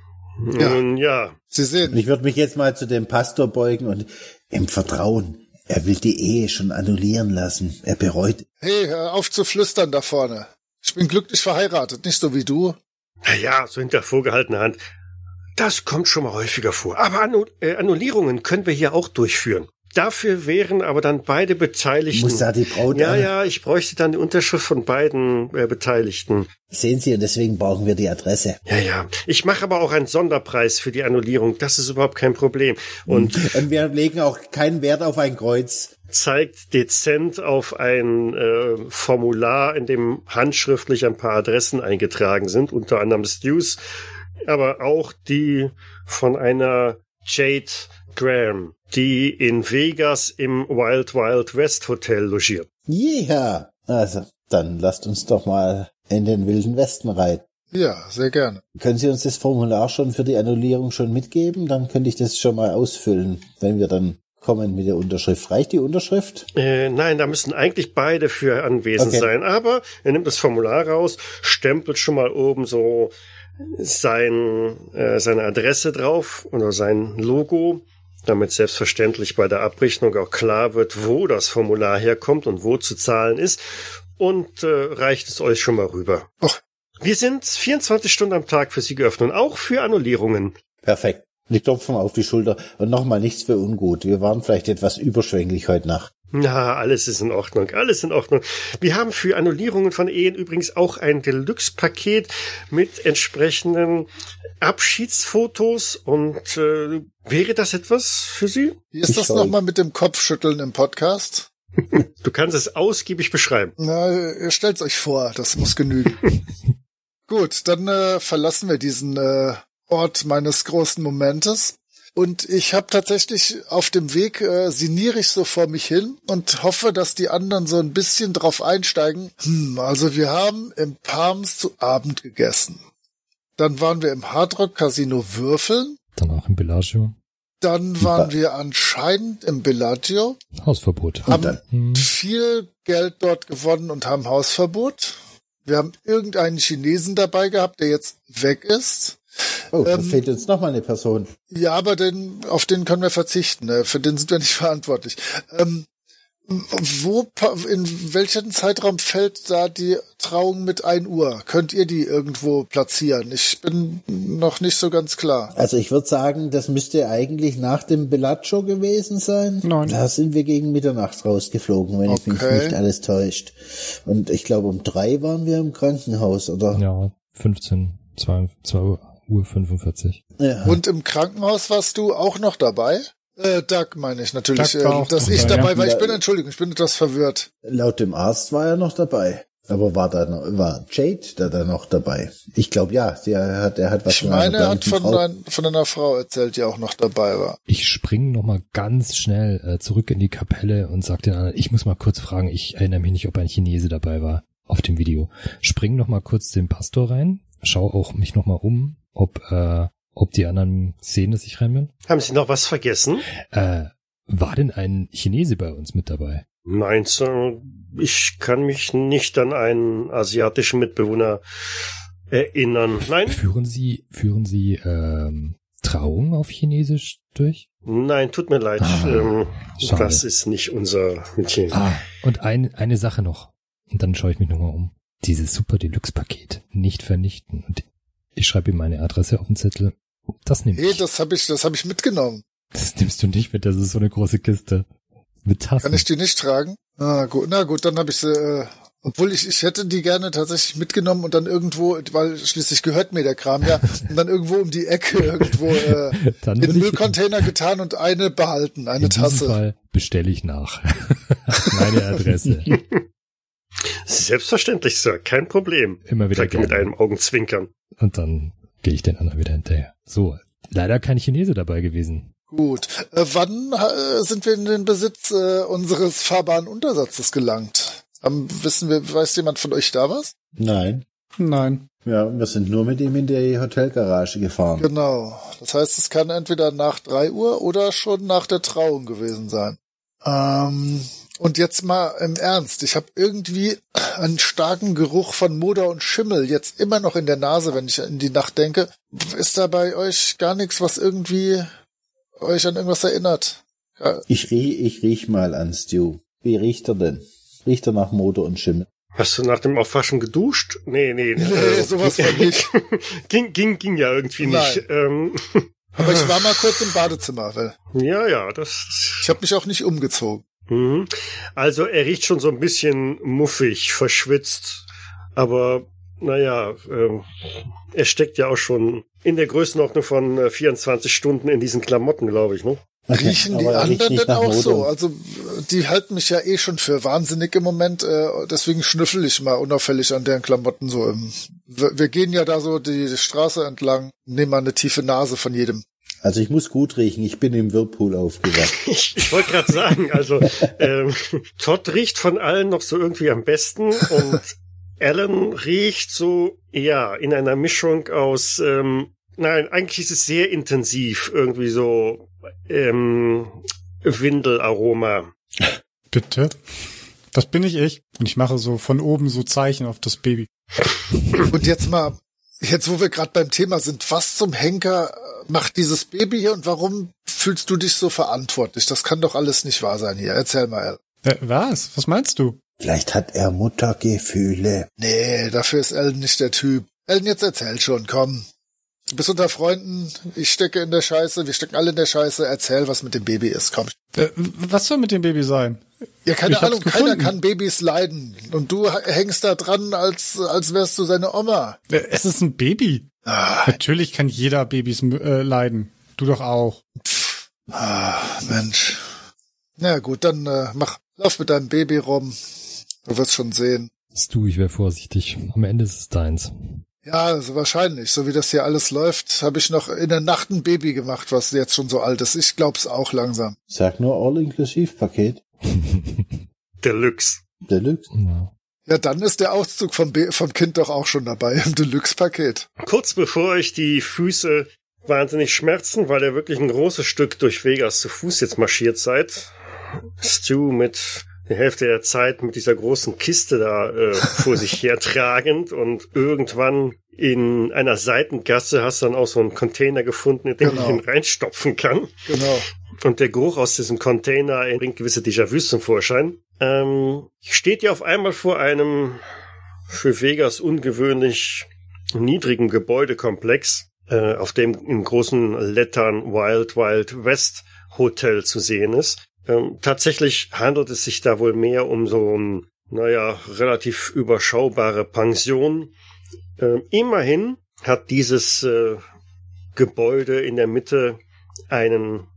Ja. Nun ja. Sie sehen. ich würde mich jetzt mal zu dem Pastor beugen und im Vertrauen. Er will die Ehe schon annullieren lassen. Er bereut. Hey, hör auf zu flüstern da vorne. Ich bin glücklich verheiratet, nicht so wie du. Naja, so hinter vorgehaltener Hand. Das kommt schon mal häufiger vor. Aber Annu äh, Annullierungen können wir hier auch durchführen. Dafür wären aber dann beide Beteiligten. Muss da die Braut ja, an- ja, ich bräuchte dann die Unterschrift von beiden äh, Beteiligten. Sehen Sie, und deswegen brauchen wir die Adresse. Ja, ja. Ich mache aber auch einen Sonderpreis für die Annullierung. Das ist überhaupt kein Problem. Und Und wir legen auch keinen Wert auf ein Kreuz. Zeigt dezent auf ein äh, Formular, in dem handschriftlich ein paar Adressen eingetragen sind, unter anderem Stews, aber auch die von einer Jade Graham, die in Vegas im Wild Wild West Hotel logiert. Ja, also dann lasst uns doch mal in den wilden Westen reiten. Ja, sehr gerne. Können Sie uns das Formular schon für die Annullierung schon mitgeben? Dann könnte ich das schon mal ausfüllen, wenn wir dann kommen mit der Unterschrift. Reicht die Unterschrift? Äh, nein, da müssen eigentlich beide für anwesend Okay. sein. Aber er nimmt das Formular raus, stempelt schon mal oben so sein, äh, seine Adresse drauf oder sein Logo, damit selbstverständlich bei der Abrechnung auch klar wird, wo das Formular herkommt und wo zu zahlen ist. Und äh, reicht es euch schon mal rüber. Och. Wir sind 24 Stunden am Tag für Sie geöffnet und auch für Annullierungen. Perfekt. Ich klopfe mal auf die Schulter und nochmal nichts für ungut. Wir waren vielleicht etwas überschwänglich heute Nacht. Na, alles ist in Ordnung, alles in Ordnung. Wir haben für Annullierungen von Ehen übrigens auch ein Deluxe-Paket mit entsprechenden Abschiedsfotos und äh, wäre das etwas für Sie? Wie ist Ich das nochmal mit dem Kopfschütteln im Podcast? Du kannst es ausgiebig beschreiben. Na, ihr stellt's euch vor, das muss genügen. Gut, dann äh, verlassen wir diesen äh, Ort meines großen Momentes. Und ich habe tatsächlich auf dem Weg äh, sinniere ich so vor mich hin und hoffe, dass die anderen so ein bisschen drauf einsteigen. Hm, also wir haben im Palms zu Abend gegessen. Dann waren wir im Hardrock Casino würfeln. Danach im Bellagio. Dann waren wir anscheinend im Bellagio, Hausverbot. haben dann- Hm. viel Geld dort gewonnen und haben Hausverbot. Wir haben irgendeinen Chinesen dabei gehabt, der jetzt weg ist. Oh, da Ähm, fehlt uns nochmal eine Person. Ja, aber den, auf den können wir verzichten. Ne? Für den sind wir nicht verantwortlich. Ähm, wo, in welchen Zeitraum fällt da die Trauung mit 1 Uhr? Könnt ihr die irgendwo platzieren? Ich bin noch nicht so ganz klar. Also ich würde sagen, das müsste eigentlich nach dem Bellagio gewesen sein. Nein. Da sind wir gegen Mitternacht rausgeflogen, wenn ich mich Okay. nicht alles täuscht. Und ich glaube, um drei waren wir im Krankenhaus, oder? Ja, 15, 2, 2 Uhr 45. Ja. Und im Krankenhaus warst du auch noch dabei? Äh, Doug meine ich natürlich, äh, dass dabei, ich dabei war. Ich bin, Entschuldigung, ich bin etwas verwirrt. Laut dem Arzt war er noch dabei. Aber war da noch, war Jade da da noch dabei? Ich glaube ja, der hat, er hat was Ich von einer meine, er hat von, Frau- dein, von einer Frau erzählt, die auch noch dabei war. Ich spring noch mal ganz schnell äh, zurück in die Kapelle und sag den anderen, ich muss mal kurz fragen, ich erinnere mich nicht, ob ein Chinese dabei war auf dem Video. Spring noch mal kurz den Pastor rein, schau auch mich noch mal um, ob äh, ob die anderen sehen, dass ich rein bin. Haben Sie noch was vergessen? Äh, war denn ein Chinese bei uns mit dabei? Nein, so, ich kann mich nicht an einen asiatischen Mitbewohner erinnern. Nein, Führen Sie führen Sie ähm, Trauung auf Chinesisch durch? nein, tut mir leid. Ah, ähm, das ist nicht unser Metier. Ah, und ein, eine Sache noch. Und dann schaue ich mich nochmal um. Dieses Super Deluxe Paket nicht vernichten. Und ich schreibe ihm meine Adresse auf den Zettel. Das nehme Hey, ich. das habe ich, das habe ich mitgenommen. Das nimmst du nicht mit, das ist so eine große Kiste. Mit Tassen. Kann ich die nicht tragen? Ah, gut, na gut, dann habe ich sie. Äh, obwohl ich, ich hätte die gerne tatsächlich mitgenommen und dann irgendwo, weil schließlich gehört mir der Kram ja, und dann irgendwo um die Ecke irgendwo äh, Dann in den Müllcontainer getan und eine behalten, eine In diesem Tasse. Fall bestelle ich nach. meine Adresse. Selbstverständlich, Sir, kein Problem. Immer wieder er mit einem Augenzwinkern. Und dann gehe ich den anderen wieder hinterher. So, leider kein Chinese dabei gewesen. Gut. Äh, wann äh, sind wir in den Besitz äh, unseres fahrbaren Untersatzes gelangt? Am, wissen wir, weiß jemand von euch da was? Nein. Nein. Ja, wir sind nur mit ihm in die Hotelgarage gefahren. Genau. Das heißt, es kann entweder nach drei Uhr oder schon nach der Trauung gewesen sein. Ähm, und jetzt mal im Ernst. Ich habe irgendwie einen starken Geruch von Moder und Schimmel jetzt immer noch in der Nase, wenn ich in die Nacht denke. Ist da bei euch gar nichts, was irgendwie euch an irgendwas erinnert? Ja, Ich riech, ich riech mal an Stu. Wie riecht er denn? Riecht er nach Motor und Schimmel? Hast du nach dem Aufwaschen geduscht? Nee, nee. Nee, äh, sowas von nicht. ging, ging, ging ja irgendwie nicht. Ähm, Aber ich war mal kurz im Badezimmer, weil ja, ja, das. ich habe mich auch nicht umgezogen. Mhm. Also er riecht schon so ein bisschen muffig, verschwitzt, aber naja, ähm, er steckt ja auch schon in der Größenordnung von äh, 24 Stunden in diesen Klamotten, glaube ich, ne? Okay, Riechen die er anderen denn auch so? Motor. Also die halten mich ja eh schon für wahnsinnig im Moment, äh, deswegen schnüffel ich mal unauffällig an deren Klamotten so. Im, wir, wir gehen ja da so die Straße entlang, nehmen mal eine tiefe Nase von jedem. Also ich muss gut riechen. Ich bin im Whirlpool aufgewacht. Ich, ich wollte gerade sagen, also ähm, Todd riecht von allen noch so irgendwie am besten und Alan riecht so, ja, in einer Mischung aus, ähm, nein, eigentlich ist es sehr intensiv, irgendwie so ähm, Windelaroma. Bitte. Das bin ich ich. Und ich mache so von oben so Zeichen auf das Baby. Und jetzt mal, jetzt wo wir gerade beim Thema sind, was zum Henker macht dieses Baby hier und warum fühlst du dich so verantwortlich? Das kann doch alles nicht wahr sein hier. Erzähl mal. Äh, was? Was meinst du? Vielleicht hat er Muttergefühle. Nee, dafür ist Ellen nicht der Typ. Ellen, jetzt erzähl schon, komm. Du bist unter Freunden, ich stecke in der Scheiße, wir stecken alle in der Scheiße. Erzähl, was mit dem Baby ist, komm. Äh, was soll mit dem Baby sein? Ja, keine Ich Ahnung, keiner kann Babys leiden. Und du hängst da dran, als, als wärst du seine Oma. Äh, Es ist ein Baby. Ah, Natürlich kann jeder Babys äh, leiden. Du doch auch. ah, Mensch. Na gut, dann äh, mach, lauf mit deinem Baby rum. Du wirst schon sehen. Du, ich wäre vorsichtig. Am Ende ist es deins. Ja, also wahrscheinlich. So wie das hier alles läuft, habe ich noch in der Nacht ein Baby gemacht, was jetzt schon so alt ist. Ich glaub's auch langsam. Sag nur All-Inklusiv-Paket. Deluxe. Deluxe. Ja. Ja, dann ist der Auszug vom, Be vom Kind doch auch schon dabei im Deluxe-Paket. Kurz bevor euch die Füße wahnsinnig schmerzen, weil ihr wirklich ein großes Stück durch Vegas zu Fuß jetzt marschiert seid, Stu mit der Hälfte der Zeit mit dieser großen Kiste da äh, vor sich her tragend und irgendwann in einer Seitengasse hast du dann auch so einen Container gefunden, in den Genau. man ihn reinstopfen kann. Genau. Und der Geruch aus diesem Container bringt gewisse Déjà-vus zum Vorschein. Ähm, steht ihr auf einmal vor einem für Vegas ungewöhnlich niedrigen Gebäudekomplex, äh, auf dem in großen Lettern Wild Wild West Hotel zu sehen ist. Ähm, tatsächlich handelt es sich da wohl mehr um so ein, naja, relativ überschaubare Pension. Ähm, immerhin hat dieses äh, Gebäude in der Mitte einen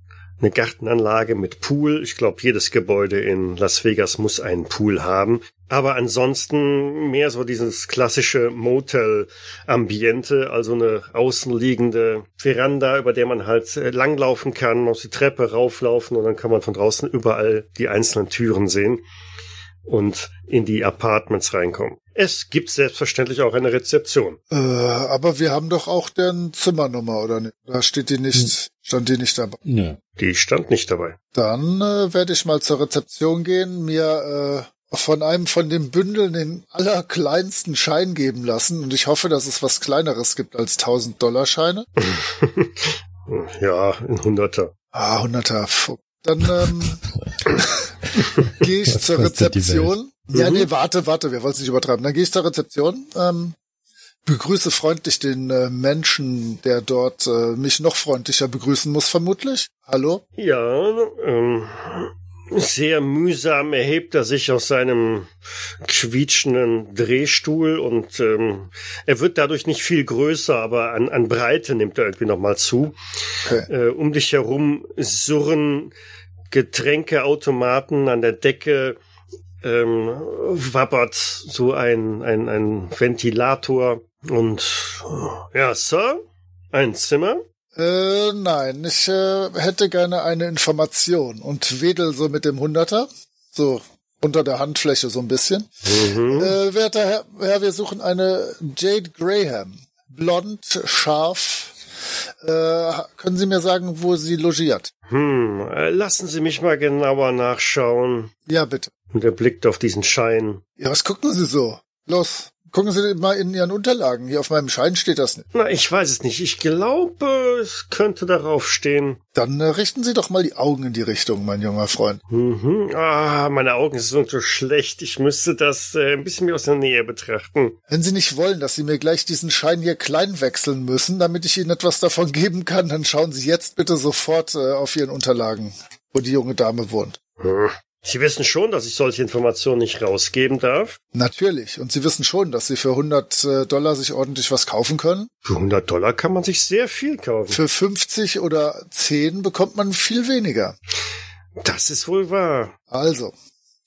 eine Gartenanlage mit Pool. Ich glaube, jedes Gebäude in Las Vegas muss einen Pool haben. Aber ansonsten mehr so dieses klassische Motel-Ambiente, also eine außenliegende Veranda, über der man halt äh, langlaufen kann, aus die Treppe rauflaufen und dann kann man von draußen überall die einzelnen Türen sehen und in die Apartments reinkommen. Es gibt selbstverständlich auch eine Rezeption. Äh, aber wir haben doch auch deren Zimmernummer, oder nicht? Da steht die nicht, stand die nicht dabei. Nö. Die stand nicht dabei. Dann äh, werde ich mal zur Rezeption gehen, mir äh, von einem von den Bündeln den allerkleinsten Schein geben lassen und ich hoffe, dass es was kleineres gibt als 1000 Dollar Scheine. ja, ein Hunderter. Ah, 100er. Dann ähm, gehe ich Was zur Rezeption. Ja, Mhm. nee, warte, warte, wir wollen es nicht übertreiben. Dann gehe ich zur Rezeption, ähm, begrüße freundlich den äh, Menschen, der dort äh, mich noch freundlicher begrüßen muss, vermutlich. Hallo? Ja, ähm, sehr mühsam erhebt er sich aus seinem quietschenden Drehstuhl und ähm, er wird dadurch nicht viel größer, aber an, an Breite nimmt er irgendwie nochmal zu. Okay. Äh, um dich herum surren Getränkeautomaten an der Decke, ähm, wabbert so ein, ein, ein Ventilator und äh, ja, Sir, ein Zimmer? Äh, nein, ich äh, hätte gerne eine Information und wedel so mit dem Hunderter, so unter der Handfläche so ein bisschen. Mhm. Äh, werter Herr, Herr, wir suchen eine Jade Graham. Blond, scharf. Äh, können Sie mir sagen, wo sie logiert? Hm, äh, lassen Sie mich mal genauer nachschauen. Ja, bitte. Und er blickt auf diesen Schein. Ja, was gucken Sie so? Los, gucken Sie mal in Ihren Unterlagen. Hier auf meinem Schein steht das nicht. Na, ich weiß es nicht. Ich glaube, es könnte darauf stehen. Dann äh, richten Sie doch mal die Augen in die Richtung, mein junger Freund. Mhm. Ah, meine Augen sind so schlecht. Ich müsste das äh, ein bisschen mehr aus der Nähe betrachten. Wenn Sie nicht wollen, dass Sie mir gleich diesen Schein hier klein wechseln müssen, damit ich Ihnen etwas davon geben kann, dann schauen Sie jetzt bitte sofort äh, auf Ihren Unterlagen, wo die junge Dame wohnt. Hm. Sie wissen schon, dass ich solche Informationen nicht rausgeben darf. Natürlich. Und Sie wissen schon, dass Sie für 100 äh, Dollar sich ordentlich was kaufen können. Für 100 Dollar kann man sich sehr viel kaufen. Für 50 oder 10 bekommt man viel weniger. Das ist wohl wahr. Also,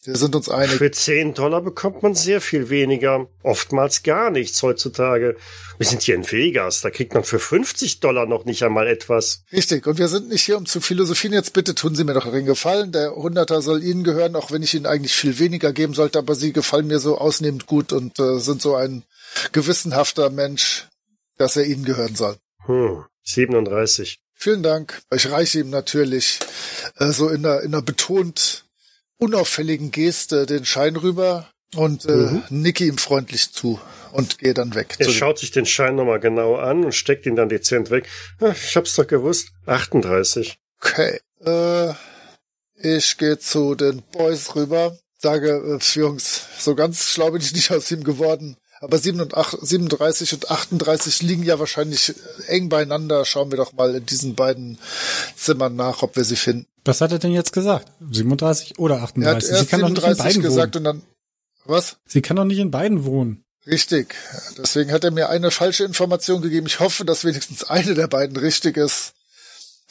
wir sind uns einig. Für 10 Dollar bekommt man sehr viel weniger. Oftmals gar nichts heutzutage. Wir sind hier in Vegas. Da kriegt man für 50 Dollar noch nicht einmal etwas. Richtig. Und wir sind nicht hier, um zu philosophieren. Jetzt bitte tun Sie mir doch den Gefallen. Der Hunderter soll Ihnen gehören, auch wenn ich Ihnen eigentlich viel weniger geben sollte. Aber Sie gefallen mir so ausnehmend gut und äh, sind so ein gewissenhafter Mensch, dass er Ihnen gehören soll. Hm, 37. Vielen Dank. Ich reiche ihm natürlich äh, so in einer, in einer betont unauffälligen Geste den Schein rüber und äh, Mhm. nicke ihm freundlich zu und gehe dann weg. Er schaut sich den Schein nochmal genau an und steckt ihn dann dezent weg. Ah, Ich hab's doch gewusst. 38. Okay. Äh, ich gehe zu den Boys rüber, sage, äh, Jungs, so ganz schlau bin ich nicht aus ihm geworden, Aber 37 und 38 liegen ja wahrscheinlich eng beieinander. Schauen wir doch mal in diesen beiden Zimmern nach, ob wir sie finden. Was hat er denn jetzt gesagt? 37 oder 38? Er hat erst Sie kann doch nicht in 37 beiden gesagt wohnen. und dann, was? Sie kann doch nicht in beiden wohnen. Richtig. Deswegen hat er mir eine falsche Information gegeben. Ich hoffe, dass wenigstens eine der beiden richtig ist.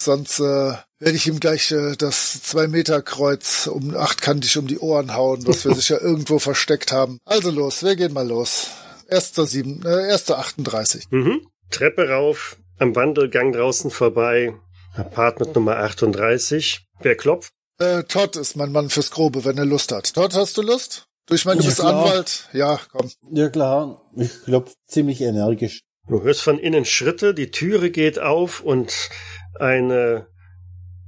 Sonst äh, werde ich ihm gleich äh, das Zwei-Meter-Kreuz um achtkantig um die Ohren hauen, was wir sicher irgendwo versteckt haben. Also los, wir gehen mal los. Erster sieben, äh, erster 38. Mhm. Treppe rauf, am Wandelgang draußen vorbei, Apartment Nummer 38. Wer klopft? Äh, Todd ist mein Mann fürs Grobe, wenn er Lust hat. Todd, hast du Lust? Du, ich meine, du Ja, bist klar. Anwalt. Ja, komm. Ja klar, ich klopfe ziemlich energisch. Du hörst von innen Schritte, die Türe geht auf und eine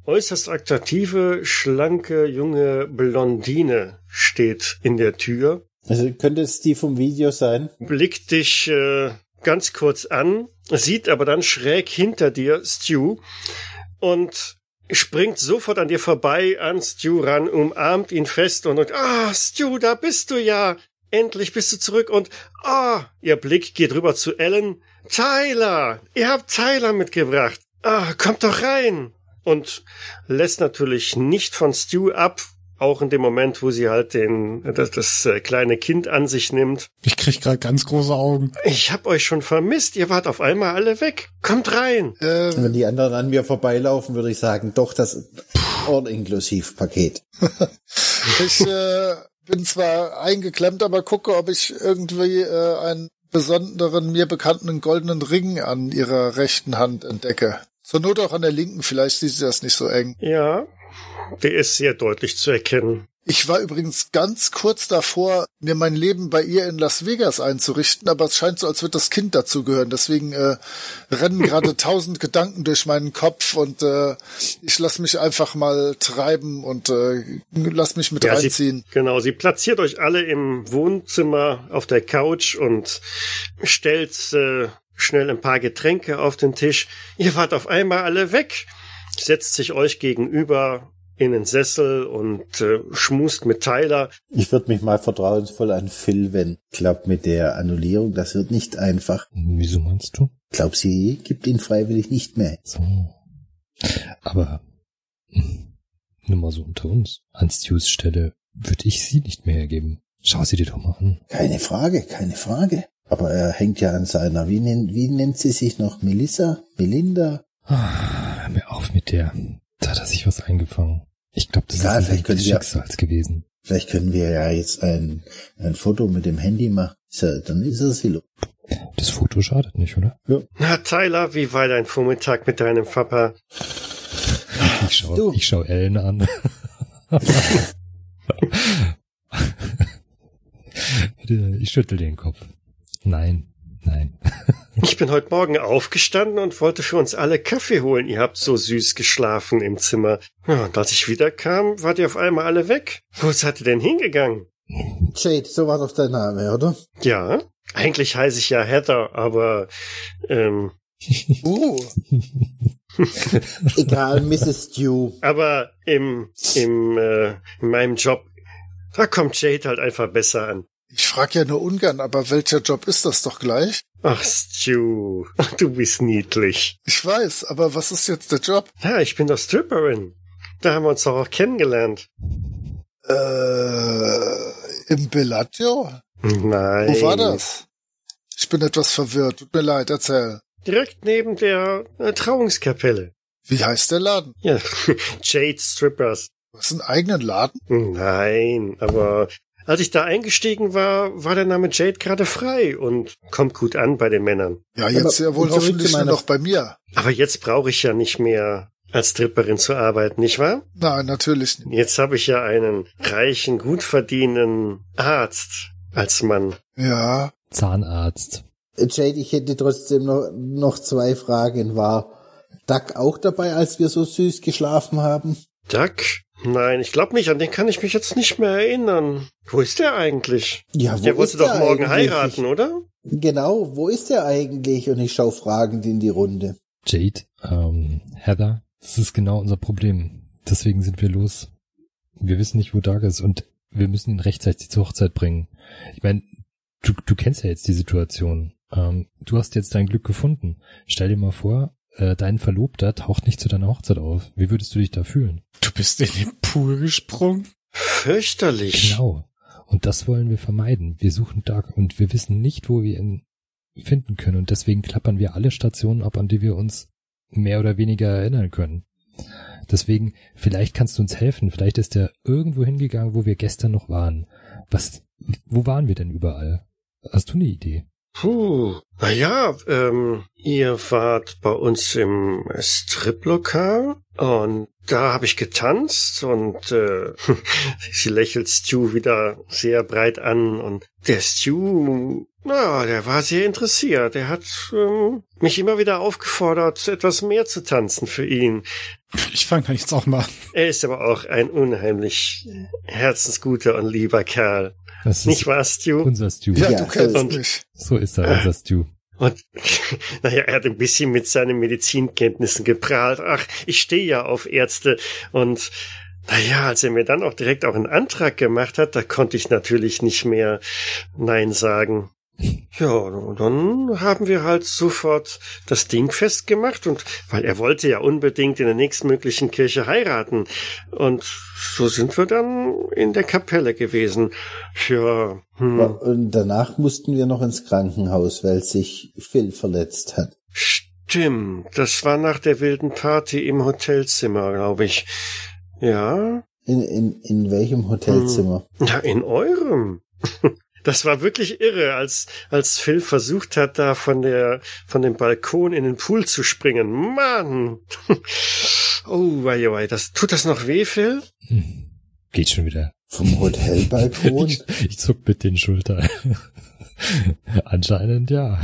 äußerst attraktive, schlanke, junge Blondine steht in der Tür, Also könnte es die vom Video sein? blickt dich äh, ganz kurz an, sieht aber dann schräg hinter dir Stu und springt sofort an dir vorbei an Stu ran, umarmt ihn fest und, und ah, Stu, da bist du ja. Endlich bist du zurück und ah, ihr Blick geht rüber zu Ellen. Tyler, ihr habt Tyler mitgebracht. Ah, kommt doch rein. Und lässt natürlich nicht von Stu ab, auch in dem Moment, wo sie halt den, das, das äh, kleine Kind an sich nimmt. Ich krieg gerade ganz große Augen. Ich hab euch schon vermisst. Ihr wart auf einmal alle weg. Kommt rein. Äh, Wenn die anderen an mir vorbeilaufen, würde ich sagen, doch das All-Inklusiv-Paket. ich äh, bin zwar eingeklemmt, aber gucke, ob ich irgendwie äh, einen besonderen, mir bekannten goldenen Ring an ihrer rechten Hand entdecke. Zur Not auch an der linken, vielleicht sieht sie das nicht so eng. Ja, der ist sehr deutlich zu erkennen. Ich war übrigens ganz kurz davor, mir mein Leben bei ihr in Las Vegas einzurichten, aber es scheint so, als würde das Kind dazugehören. Deswegen äh, rennen gerade tausend Gedanken durch meinen Kopf und äh, ich lass mich einfach mal treiben und äh, lass mich mit Ja, reinziehen. Sie, genau, sie platziert euch alle im Wohnzimmer auf der Couch und stellt äh, schnell ein paar Getränke auf den Tisch. Ihr wart auf einmal alle weg, setzt sich euch gegenüber in den Sessel und äh, schmust mit Tyler. Ich würde mich mal vertrauensvoll an Phil wenden. Ich glaube, mit der Annullierung, das wird nicht einfach. Wieso meinst du? Ich glaube, sie gibt ihn freiwillig nicht mehr. So. Aber hm, nur mal so unter uns. An Stews Stelle würde ich sie nicht mehr hergeben. Schau sie dir doch mal an. Keine Frage, keine Frage. Aber er hängt ja an seiner, wie nennt, wie nennt sie sich noch? Melissa? Melinda? Ah, hör mir auf mit der. Da hat er sich was eingefangen. Ich glaube, das Egal, ist ein vielleicht des Schicksals gewesen. Vielleicht können wir ja jetzt ein, ein Foto mit dem Handy machen. Er, dann ist er Silo. Das Foto schadet nicht, oder? Na, Tyler, wie war dein Vormittag mit deinem Papa? Ich schau, Du. ich schau Ellen an. ich schüttel den Kopf. Nein, nein. Ich bin heute Morgen aufgestanden und wollte für uns alle Kaffee holen. Ihr habt so süß geschlafen im Zimmer. Ja, und als ich wiederkam, wart ihr auf einmal alle weg. Wo seid ihr denn hingegangen? Jade, so war doch dein Name, oder? Ja, eigentlich heiße ich ja Heather, aber ähm, Uh, Egal, Mrs. Stew. aber im im äh, in meinem Job, da kommt Jade halt einfach besser an. Ich frag ja nur ungern, aber welcher Job ist das doch gleich? Ach, Stu, du bist niedlich. Ich weiß, aber was ist jetzt der Job? Ja, ich bin doch Stripperin. Da haben wir uns doch auch kennengelernt. Äh, im Bellagio? Nein. Wo war das? Ich bin etwas verwirrt. Tut mir leid, erzähl. Direkt neben der äh, Trauungskapelle. Wie heißt der Laden? Ja, Jade Strippers. Hast einen eigenen Laden? Nein, aber als ich da eingestiegen war, war der Name Jade gerade frei und kommt gut an bei den Männern. Ja, jetzt Aber ja wohl hoffentlich nur noch bei mir. Aber jetzt brauche ich ja nicht mehr als Stripperin zu arbeiten, nicht wahr? Nein, natürlich nicht. Jetzt habe ich ja einen reichen, gut verdienenden Arzt als Mann. Ja, Zahnarzt. Jade, ich hätte trotzdem noch, noch zwei Fragen. War Duck auch dabei, als wir so süß geschlafen haben? Duck? Nein, ich glaube nicht, an den kann ich mich jetzt nicht mehr erinnern. Wo ist der eigentlich? Ja, wo der wollte doch der morgen eigentlich? heiraten, oder? Genau, wo ist er eigentlich? Und ich schaue fragend in die Runde. Jade, ähm, Heather, das ist genau unser Problem. Deswegen sind wir los. Wir wissen nicht, wo Doug ist und wir müssen ihn rechtzeitig zur Hochzeit bringen. Ich meine, du, du kennst ja jetzt die Situation. Ähm, du hast jetzt dein Glück gefunden. Stell dir mal vor, äh, dein Verlobter taucht nicht zu deiner Hochzeit auf. Wie würdest du dich da fühlen? Du bist in den Pool gesprungen? Fürchterlich. Genau. Und das wollen wir vermeiden. Wir suchen da und wir wissen nicht, wo wir ihn finden können. Und deswegen klappern wir alle Stationen ab, an die wir uns mehr oder weniger erinnern können. Deswegen, vielleicht kannst du uns helfen. Vielleicht ist er irgendwo hingegangen, wo wir gestern noch waren. Was, wo waren wir denn überall? Hast du eine Idee? Puh, naja, ähm, ihr wart bei uns im Striplokal und da habe ich getanzt und äh, sie lächelt Stu wieder sehr breit an und der Stu, na, der war sehr interessiert. Er hat ähm, mich immer wieder aufgefordert, etwas mehr zu tanzen für ihn. Ich fange jetzt auch mal an. Er ist aber auch ein unheimlich herzensguter und lieber Kerl. Das ist Nicht wahr, Stu? unser Stu. Ja, Ja, du kennst und- mich. So ist er, unser Stu. Und naja, er hat ein bisschen mit seinen Medizinkenntnissen geprahlt. Ach, ich stehe ja auf Ärzte. Und naja, als er mir dann auch direkt auch einen Antrag gemacht hat, da konnte ich natürlich nicht mehr Nein sagen. Ja, und dann haben wir halt sofort das Ding festgemacht und weil er wollte ja unbedingt in der nächstmöglichen Kirche heiraten. Und so sind wir dann in der Kapelle gewesen. Für hm, Und danach mussten wir noch ins Krankenhaus, weil sich Phil verletzt hat. Stimmt, das war nach der wilden Party im Hotelzimmer, glaube ich. Ja, In, in, in welchem Hotelzimmer? na, in eurem. Das war wirklich irre, als, als Phil versucht hat, da von der, von dem Balkon in den Pool zu springen. Mann! Oh, wei, wei, das, tut das noch weh, Phil? Hm. Geht schon wieder. Vom Hotelbalkon? Ich, ich zuck mit den Schultern. Anscheinend ja.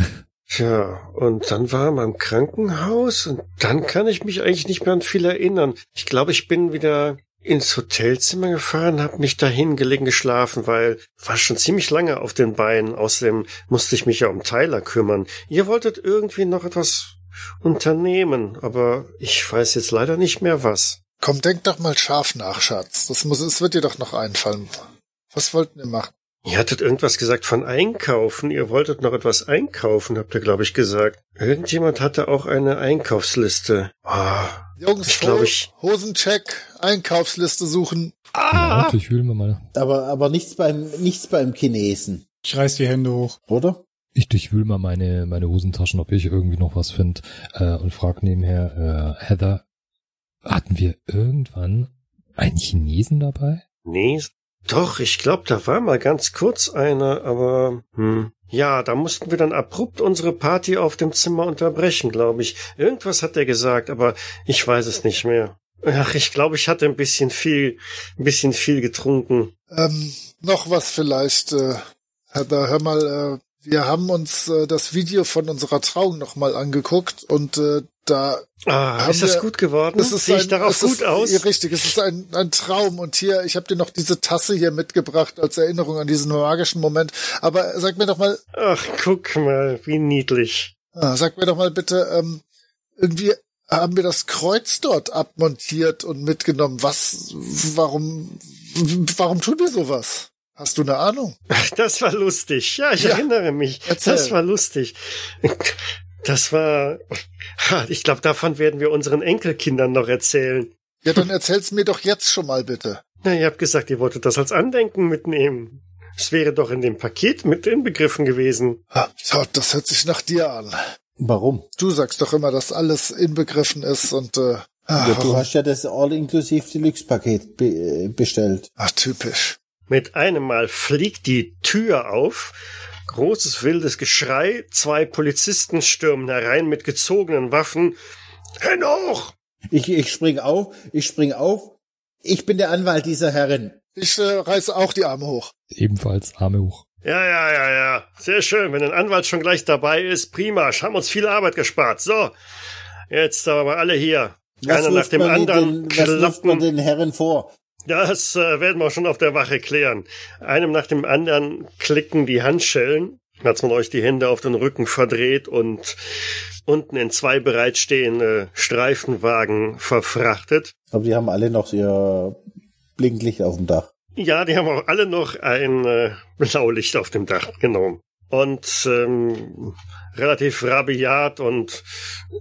Tja, und dann war er im Krankenhaus und dann kann ich mich eigentlich nicht mehr an viel erinnern. Ich glaube, ich bin wieder ins Hotelzimmer gefahren, habe mich da hingelegen geschlafen, weil war schon ziemlich lange auf den Beinen. Außerdem musste ich mich ja um Tyler kümmern. Ihr wolltet irgendwie noch etwas unternehmen, aber ich weiß jetzt leider nicht mehr was. Komm, denk doch mal scharf nach, Schatz. Das muss, es wird dir doch noch einfallen. Was wollten wir machen? Ihr hattet irgendwas gesagt von einkaufen. Ihr wolltet noch etwas einkaufen, habt ihr, glaube ich, gesagt. Irgendjemand hatte auch eine Einkaufsliste. Ah, Jungs, Ich glaub, voll, ich- Hosencheck, Einkaufsliste suchen. Ja, durchwühlen wir mal. Aber, aber nichts beim, nichts beim Chinesen, Ich reiß die Hände hoch. oder? Ich durchwühl mal meine, meine Hosentaschen, ob ich irgendwie noch was finde, äh, und frag nebenher, äh, Heather, hatten wir irgendwann einen Chinesen dabei? Nee, doch, ich glaube, da war mal ganz kurz einer, aber hm. Ja, da mussten wir dann abrupt unsere Party auf dem Zimmer unterbrechen, glaube ich. Irgendwas hat er gesagt, aber ich weiß es nicht mehr. Ach, ich glaube, ich hatte ein bisschen viel, ein bisschen viel getrunken. Ähm, noch was vielleicht, äh, Heather, hör mal, äh, wir haben uns äh, das Video von unserer Trauung nochmal angeguckt und äh, da Ah, ist das wir- gut geworden? das ist Sehe ich ein- darauf es ist, gut aus? Richtig, es ist ein, ein Traum und hier, ich habe dir noch diese Tasse hier mitgebracht als Erinnerung an diesen magischen Moment. Aber sag mir doch mal, Ach, guck mal, wie niedlich. ah, sag mir doch mal bitte, ähm, irgendwie haben wir das Kreuz dort abmontiert und mitgenommen. Was, warum, warum tun wir sowas? Hast du eine Ahnung? Ach, das war lustig. Ja, ich Ja. erinnere mich. Erzähl. Das war lustig. Das war, ich glaube, davon werden wir unseren Enkelkindern noch erzählen. Ja, dann erzähl's mir doch jetzt schon mal bitte. Na, ihr habt gesagt, ihr wolltet das als Andenken mitnehmen. Es wäre doch in dem Paket mit inbegriffen gewesen. Ah, so, das hört sich nach dir an. Warum? Du sagst doch immer, dass alles inbegriffen ist und äh, ah, Ja, du warum? hast ja das All-Inclusive Deluxe-Paket be äh, bestellt. Ach, typisch. Mit einem Mal fliegt die Tür auf. Großes wildes Geschrei. Zwei Polizisten stürmen herein mit gezogenen Waffen. Hände hoch! Ich, ich spring auf, ich spring auf. Ich bin der Anwalt dieser Herrin. Ich äh, reiße auch die Arme hoch. Ebenfalls Arme hoch. Ja, ja, ja, ja. Sehr schön. Wenn ein Anwalt schon gleich dabei ist, prima. Haben uns viel Arbeit gespart. So. Jetzt aber alle hier. Einer nach dem anderen den, was wirft man den Herren vor? Das äh, werden wir schon auf der Wache klären. Einem nach dem anderen klicken die Handschellen, als man euch die Hände auf den Rücken verdreht und unten in zwei bereitstehende Streifenwagen verfrachtet. Aber die haben alle noch ihr Blinklicht auf dem Dach. Ja, die haben auch alle noch ein äh, Blaulicht auf dem Dach, genau. und ähm, relativ rabiat und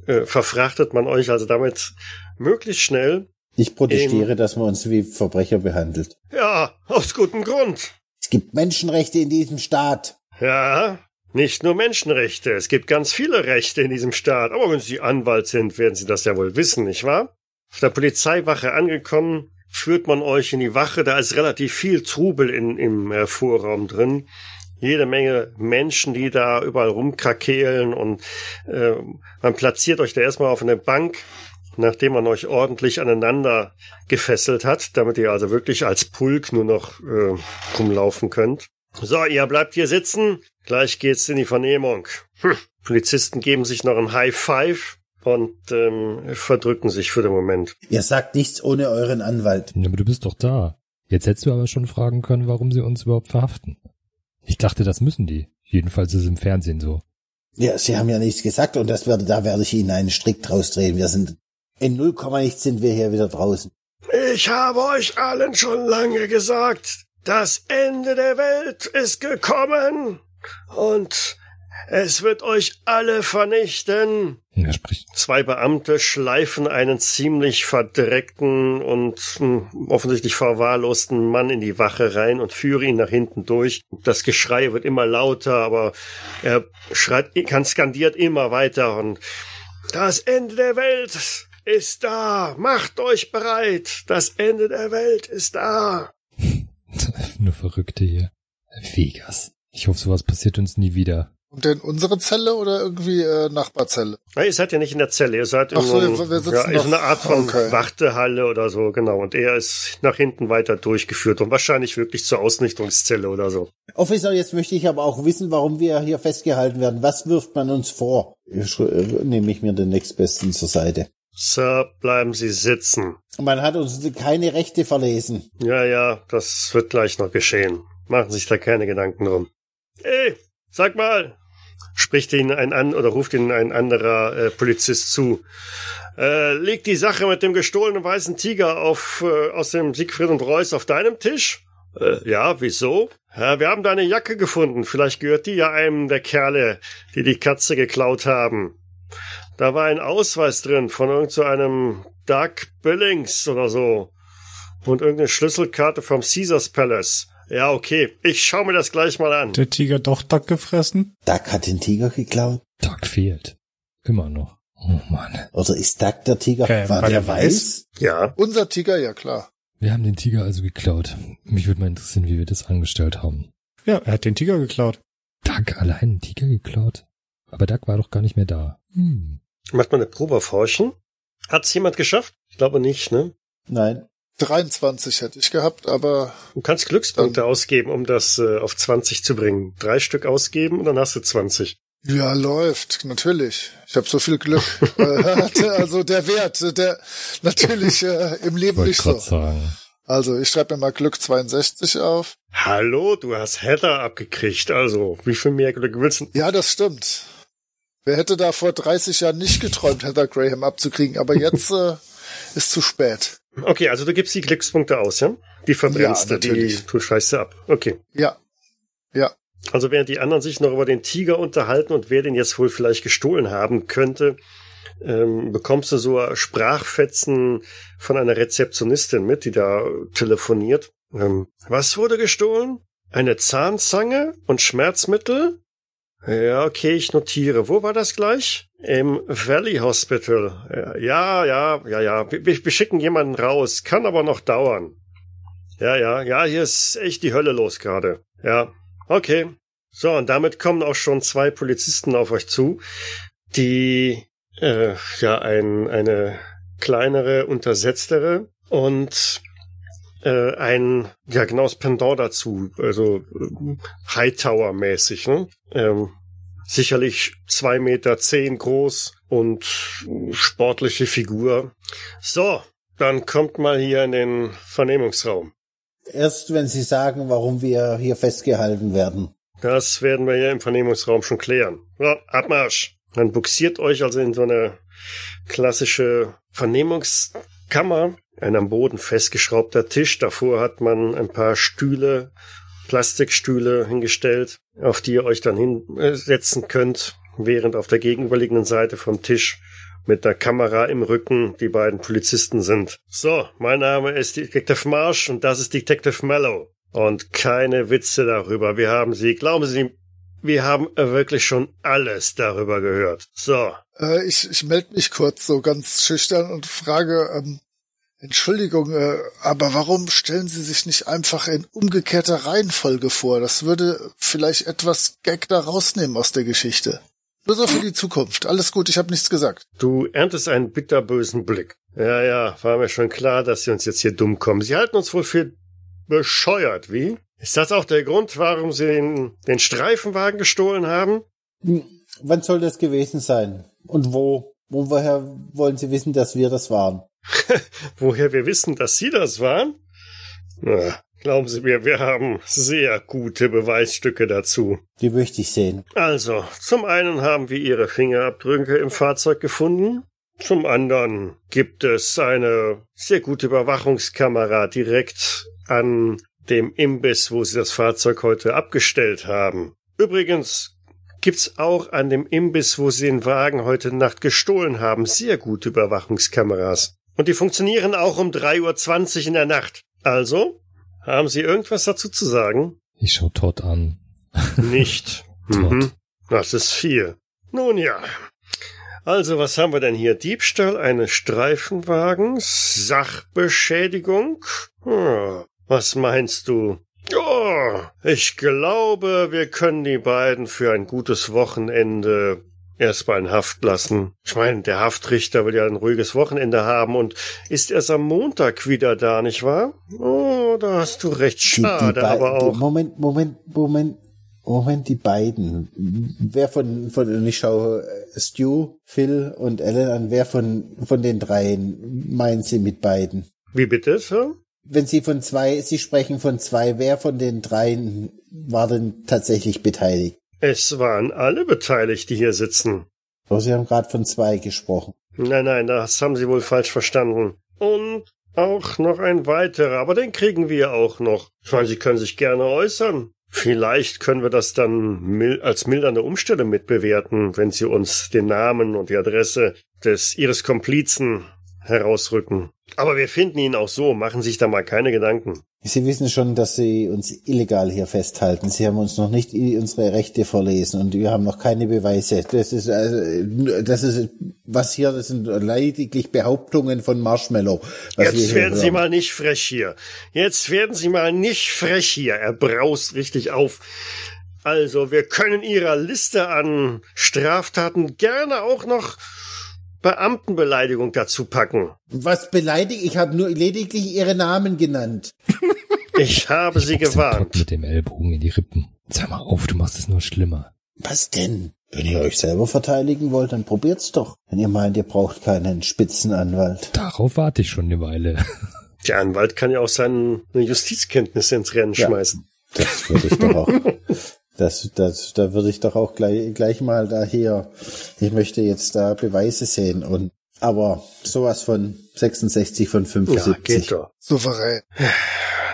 äh, verfrachtet man euch also damit möglichst schnell. Ich protestiere, dass man uns wie Verbrecher behandelt. Ja, aus gutem Grund. Es gibt Menschenrechte in diesem Staat. Ja, nicht nur Menschenrechte. Es gibt ganz viele Rechte in diesem Staat. Aber wenn Sie Anwalt sind, werden Sie das ja wohl wissen, nicht wahr? Auf der Polizeiwache angekommen, führt man euch in die Wache. Da ist relativ viel Trubel in, im äh, Vorraum drin. Jede Menge Menschen, die da überall rumkrakehlen und äh, man platziert euch da erstmal auf eine Bank, nachdem man euch ordentlich aneinander gefesselt hat, damit ihr also wirklich als Pulk nur noch äh, rumlaufen könnt. So, ihr bleibt hier sitzen. Gleich geht's in die Vernehmung. Hm. Polizisten geben sich noch ein High Five und ähm, verdrücken sich für den Moment. Ihr sagt nichts ohne euren Anwalt. Ja, aber du bist doch da. Jetzt hättest du aber schon fragen können, warum sie uns überhaupt verhaften. Ich dachte, das müssen die. Jedenfalls ist es im Fernsehen so. Ja, sie haben ja nichts gesagt und das werde, da werde ich Ihnen einen Strick draus drehen. Wir sind in null Komma nichts sind wir hier wieder draußen. Ich habe euch allen schon lange gesagt, das Ende der Welt ist gekommen und es wird euch alle vernichten. Er spricht. Zwei Beamte schleifen einen ziemlich verdreckten und hm, offensichtlich verwahrlosten Mann in die Wache rein und führen ihn nach hinten durch. Das Geschrei wird immer lauter, aber er schreit, kann skandiert immer weiter und das Ende der Welt ist da. Macht euch bereit. Das Ende der Welt ist da. Nur Verrückte hier. Vegas. Ich hoffe, sowas passiert uns nie wieder. Und in unsere Zelle oder irgendwie äh, Nachbarzelle? Ja, ihr seid ja nicht in der Zelle, ihr seid Ach so, in wir- wir sitzen ja, in so einer Art von okay. Wartehalle oder so, genau. Und er ist nach hinten weiter durchgeführt und wahrscheinlich wirklich zur Ausnichtungszelle oder so. Officer, jetzt möchte ich aber auch wissen, warum wir hier festgehalten werden. Was wirft man uns vor? Ich, äh, nehme ich mir den nächstbesten zur Seite. Sir, bleiben Sie sitzen. Man hat uns keine Rechte verlesen. Ja, ja, das wird gleich noch geschehen. Machen Sie sich da keine Gedanken drum. Ey, sag mal, spricht Ihnen ein an oder ruft Ihnen ein anderer äh, Polizist zu. Äh, liegt die Sache mit dem gestohlenen weißen Tiger auf äh, aus dem Siegfried und Reuss auf deinem Tisch? Äh, ja, wieso? Ja, wir haben deine Jacke gefunden. Vielleicht gehört die ja einem der Kerle, die die Katze geklaut haben. Da war ein Ausweis drin von irgend so einem Doug Billings oder so. Und irgendeine Schlüsselkarte vom Caesars Palace. Ja, okay. Ich schau mir das gleich mal an. Der Tiger doch Duck gefressen? Duck hat den Tiger geklaut. Doug fehlt. Immer noch. Oh Mann. Oder ist Duck der Tiger? Okay, War weil der er weiß? Ja. Unser Tiger, ja klar. Wir haben den Tiger also geklaut. Mich würde mal interessieren, wie wir das angestellt haben. Ja, er hat den Tiger geklaut. Doug allein einen Tiger geklaut? Aber Doug war doch gar nicht mehr da. Hm. Macht man eine Probe auf Horchen? Hat's jemand geschafft? Ich glaube nicht, ne? Nein. 23 hätte ich gehabt, aber Du kannst Glückspunkte ausgeben, um das äh, auf 20 zu bringen. Drei Stück ausgeben und dann hast du 20. ja, läuft, natürlich. Ich habe so viel Glück. Äh, also der Wert, der natürlich äh, im Leben nicht so. sagen. Also ich schreibe mir mal Glück 62 auf. Hallo, du hast Heather abgekriegt. Also, wie viel mehr Glück willst du? Ja, das stimmt. Wer hätte da vor 30 Jahren nicht geträumt, Heather Graham abzukriegen, aber jetzt äh, ist zu spät. Okay, also du gibst die Glückspunkte aus, ja? Die verbrennst Ja, du, die natürlich. du scheißt du ab. Okay. Ja. Ja. Also während die anderen sich noch über den Tiger unterhalten und wer den jetzt wohl vielleicht gestohlen haben könnte, ähm, bekommst du so Sprachfetzen von einer Rezeptionistin mit, die da telefoniert. Ähm, was wurde gestohlen? Eine Zahnzange und Schmerzmittel? Ja, okay, ich notiere. Wo war das gleich? Im Valley Hospital. Ja, ja, ja, ja. Wir, wir schicken jemanden raus. Kann aber noch dauern. Ja, ja, ja, hier ist echt die Hölle los gerade. Ja, okay. So, und damit kommen auch schon zwei Polizisten auf euch zu, die äh, ja ein, eine kleinere, untersetztere und äh, ein, ja genau das Pendant dazu, also äh, Hightower-mäßig, ne? Ähm, sicherlich zwei Meter zehn groß und sportliche Figur. So, dann kommt mal hier in den Vernehmungsraum. Erst wenn Sie sagen, warum wir hier festgehalten werden. Das werden wir hier im Vernehmungsraum schon klären. Ja, Abmarsch. Dann buxiert euch also in so eine klassische Vernehmungskammer. Ein am Boden festgeschraubter Tisch. Davor hat man ein paar Stühle Plastikstühle hingestellt, auf die ihr euch dann hinsetzen könnt, während auf der gegenüberliegenden Seite vom Tisch mit der Kamera im Rücken die beiden Polizisten sind. So, mein Name ist Detective Marsh und das ist Detective Mellow. Und keine Witze darüber. Wir haben sie, glauben Sie, wir haben wirklich schon alles darüber gehört. So. Äh, ich ich melde mich kurz so ganz schüchtern und frage, ähm, Entschuldigung, äh, aber warum stellen Sie sich nicht einfach in umgekehrter Reihenfolge vor? Das würde vielleicht etwas Gag da rausnehmen aus der Geschichte. Nur so für die Zukunft. Alles gut, ich habe nichts gesagt. Du erntest einen bitterbösen Blick. Ja, ja, war mir schon klar, dass Sie uns jetzt hier dumm kommen. Sie halten uns wohl für bescheuert, wie? Ist das auch der Grund, warum Sie den, den Streifenwagen gestohlen haben? Hm, wann soll das gewesen sein? Und wo? Und woher wollen Sie wissen, dass wir das waren? woher wir wissen, dass Sie das waren? Na, glauben Sie mir, wir haben sehr gute Beweisstücke dazu. Die möchte ich sehen. Also, zum einen haben wir Ihre Fingerabdrücke im Fahrzeug gefunden. Zum anderen gibt es eine sehr gute Überwachungskamera direkt an dem Imbiss, wo sie das Fahrzeug heute abgestellt haben. Übrigens gibt's auch an dem Imbiss, wo sie den Wagen heute Nacht gestohlen haben, sehr gute Überwachungskameras. Und die funktionieren auch um 3.20 Uhr in der Nacht. Also, haben Sie irgendwas dazu zu sagen? Ich schau Todd an. Nicht. mhm. Das ist viel. Nun ja. Also, was haben wir denn hier? Diebstahl eines Streifenwagens? Sachbeschädigung? Hm. Was meinst du? Oh, ich glaube, wir können die beiden für ein gutes Wochenende erstmal in Haft lassen. Ich meine, der Haftrichter will ja ein ruhiges Wochenende haben und ist erst am Montag wieder da, nicht wahr? Oh, da hast du recht. Schade, aber auch. Moment, Moment, Moment. Moment, die beiden. Wer von, von, ich schaue Stu, Phil und Ellen an, wer von, von den dreien meinen Sie mit beiden? Wie bitte, Sir? wenn Sie von zwei, Sie sprechen von zwei, wer von den dreien war denn tatsächlich beteiligt? Es waren alle beteiligt, die hier sitzen. Aber Sie haben gerade von zwei gesprochen. Nein, nein, das haben Sie wohl falsch verstanden. Und auch noch ein weiterer, aber den kriegen wir auch noch. Ich meine, Sie können sich gerne äußern. Vielleicht können wir das dann mil als mildernde Umstände mitbewerten, wenn Sie uns den Namen und die Adresse des Ihres Komplizen herausrücken. Aber wir finden ihn auch so, machen sich da mal keine Gedanken. Sie wissen schon, dass Sie uns illegal hier festhalten. Sie haben uns noch nicht unsere Rechte verlesen und wir haben noch keine Beweise. Das ist, also, das ist, was hier, das sind lediglich Behauptungen von Marshmallow. Jetzt werden Sie mal nicht frech hier. Jetzt werden Sie mal nicht frech hier. Er braust richtig auf. Also, wir können Ihrer Liste an Straftaten gerne auch noch Beamtenbeleidigung dazu packen. Was beleidigt? Ich habe nur lediglich ihre Namen genannt. Ich habe sie gewarnt. Mit dem Ellbogen in die Rippen. Sag mal auf, du machst es nur schlimmer. Was denn? Wenn ihr euch selber verteidigen wollt, dann probiert's doch. Wenn ihr meint, ihr braucht keinen Spitzenanwalt. Darauf warte ich schon eine Weile. Der Anwalt kann ja auch seine Justizkenntnisse ins Rennen ja, schmeißen. Das würde ich doch auch. Das, das, da würde ich doch auch gleich, gleich mal da hier, ich möchte jetzt da Beweise sehen und, aber sowas von 66 von 75. Ja, geht doch. Souverän.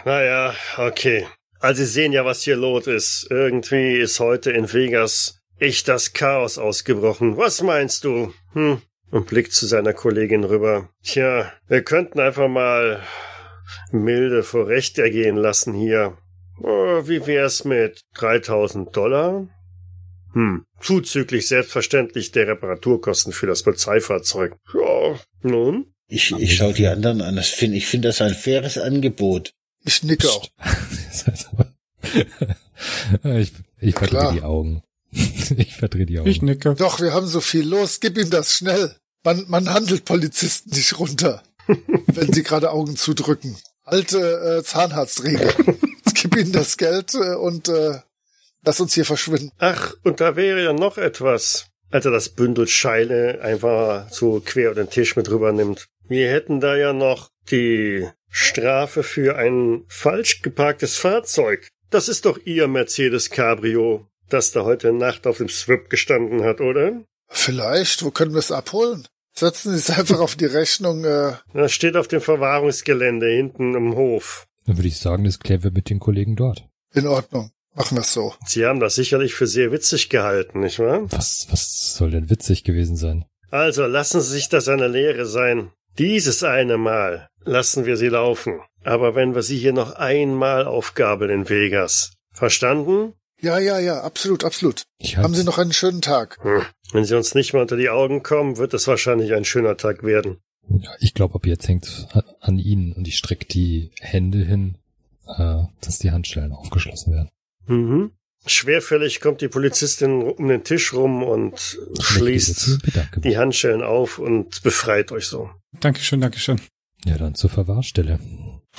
Naja, okay. Also Sie sehen ja, was hier los ist. Irgendwie ist heute in Vegas echt das Chaos ausgebrochen. Was meinst du? Hm? Und blickt zu seiner Kollegin rüber. Tja, wir könnten einfach mal milde vor Recht ergehen lassen hier. Oh, wie wär's mit 3000 Dollar? Hm, zuzüglich selbstverständlich der Reparaturkosten für das Polizeifahrzeug. Ja, nun? Ich, ich schau die anderen an. Das find, ich finde das ein faires Angebot. Ich nicke auch. ich ich verdrehe die Augen. ich verdrehe die Augen. Ich nicke. Doch, wir haben so viel los. Gib ihm das schnell. Man, man handelt Polizisten nicht runter, wenn sie gerade Augen zudrücken. Alte äh, Zahnarztregel gib ihnen das Geld äh, und äh, lass uns hier verschwinden. Ach, und da wäre ja noch etwas. Als er das Bündel Scheine einfach so quer über den Tisch mit rübernimmt. Wir hätten da ja noch die Strafe für ein falsch geparktes Fahrzeug. Das ist doch Ihr Mercedes Cabrio, das da heute Nacht auf dem Swip gestanden hat, oder? Vielleicht. Wo können wir es abholen? Setzen Sie es einfach auf die Rechnung. Äh. Das steht auf dem Verwahrungsgelände hinten im Hof. Dann würde ich sagen, das klären wir mit den Kollegen dort. In Ordnung. Machen wir es so. Sie haben das sicherlich für sehr witzig gehalten, nicht wahr? Was, was soll denn witzig gewesen sein? Also lassen Sie sich das eine Lehre sein. Dieses eine Mal lassen wir Sie laufen. Aber wenn wir Sie hier noch einmal aufgabeln in Vegas. Verstanden? Ja, ja, ja, absolut, absolut. Ich Haben Sie noch einen schönen Tag. Hm. Wenn Sie uns nicht mal unter die Augen kommen, wird es wahrscheinlich ein schöner Tag werden. Ja, Ich glaube, ab jetzt hängt an Ihnen und ich strecke die Hände hin, äh, dass die Handschellen aufgeschlossen werden. Mhm. Schwerfällig kommt die Polizistin um den Tisch rum und Ich schließt die Handschellen auf und befreit euch so. Dankeschön, Dankeschön. Ja, dann zur Verwahrstelle.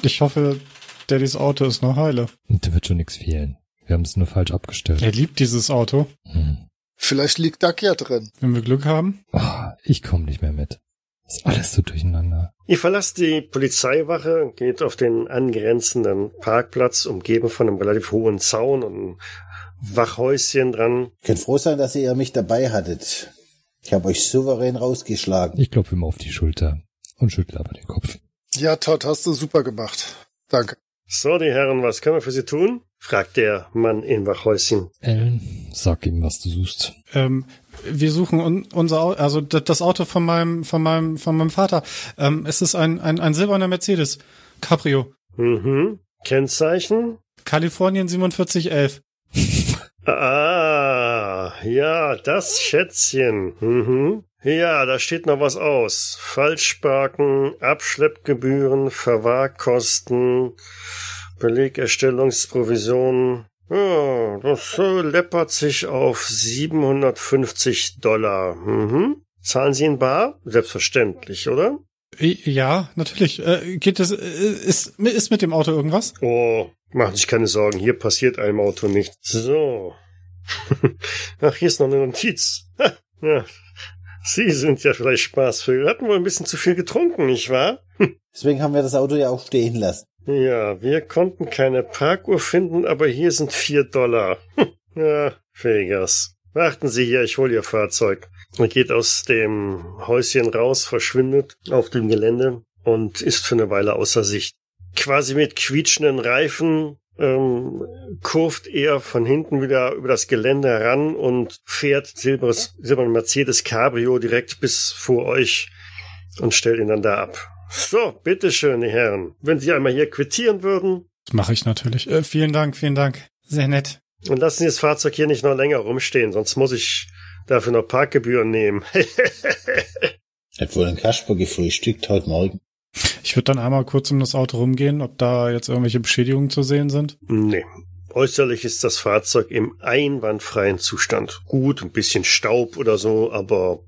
Ich hoffe, Daddys Auto ist noch heile. Und da wird schon nichts fehlen. Wir haben es nur falsch abgestellt. Er liebt dieses Auto. Hm. Vielleicht liegt Duck ja drin. Wenn wir Glück haben. Ah, ich komme nicht mehr mit. Ist alles so durcheinander. Ihr verlasst die Polizeiwache, geht auf den angrenzenden Parkplatz, umgeben von einem relativ hohen Zaun und einem Wachhäuschen dran. Könnt froh sein, dass ihr mich dabei hattet. Ich habe euch souverän rausgeschlagen. Ich klopfe ihm auf die Schulter und schüttle aber den Kopf. Ja, Todd, hast du super gemacht. Danke. So, die Herren, was können wir für Sie tun? fragt der Mann im Wachhäuschen. Ellen, sag ihm, was du suchst. Ähm, wir suchen un unser Auto, also das Auto von meinem, von meinem, von meinem Vater. Ähm, es ist ein, ein, ein silberner Mercedes. Cabrio. Mhm. Kennzeichen? Kalifornien 4711. Ah, ja, das Schätzchen. Mhm. Ja, da steht noch was aus. Falschparken, Abschleppgebühren, Verwahrkosten, Belegerstellungsprovisionen. Ja, das äh, läppert sich auf 750 Dollar. Mhm. Zahlen Sie in Bar? Selbstverständlich, oder? Ja, natürlich. Äh, geht es, äh, ist, ist mit dem Auto irgendwas? Oh, machen Sie sich keine Sorgen, hier passiert einem Auto nichts. So. Ach, hier ist noch eine Notiz. Ha, ja. Sie sind ja vielleicht Spaßvögel. Hatten wohl ein bisschen zu viel getrunken, nicht wahr? Deswegen haben wir das Auto ja auch stehen lassen. Ja, wir konnten keine Parkuhr finden, aber hier sind vier Dollar. Ja, Vegas. Warten Sie hier, ich hol Ihr Fahrzeug. Er geht aus dem Häuschen raus, verschwindet auf dem Gelände und ist für eine Weile außer Sicht. Quasi mit quietschenden Reifen ähm, kurft er von hinten wieder über das Gelände heran und fährt silberes, silbernen Mercedes Cabrio direkt bis vor euch und stellt ihn dann da ab. So, bitteschön, die Herren. Wenn Sie einmal hier quittieren würden Das mache ich natürlich. Äh, vielen Dank, vielen Dank. Sehr nett. und lassen Sie das Fahrzeug hier nicht noch länger rumstehen, sonst muss ich dafür noch Parkgebühren nehmen. Hat wohl ein Kasper gefrühstückt heute Morgen. Ich würde dann einmal kurz um das Auto rumgehen, ob da jetzt irgendwelche Beschädigungen zu sehen sind. nee. Äußerlich ist das Fahrzeug im einwandfreien Zustand. Gut, ein bisschen Staub oder so, aber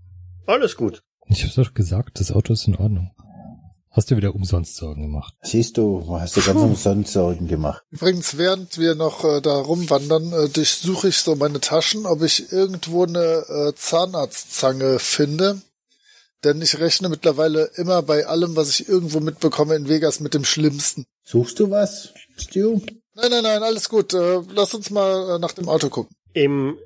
alles gut. Ich hab's doch gesagt, das Auto ist in Ordnung. Hast du wieder umsonst Sorgen gemacht? Siehst du, hast du ganz umsonst Sorgen gemacht. Übrigens, während wir noch äh, da rumwandern, äh, durchsuche ich so meine Taschen, ob ich irgendwo eine äh, Zahnarztzange finde. Denn ich rechne mittlerweile immer bei allem, was ich irgendwo mitbekomme in Vegas mit dem Schlimmsten. Suchst du was, Stu? Nein, nein, nein, alles gut. Äh, lass uns mal äh, nach dem Auto gucken. Im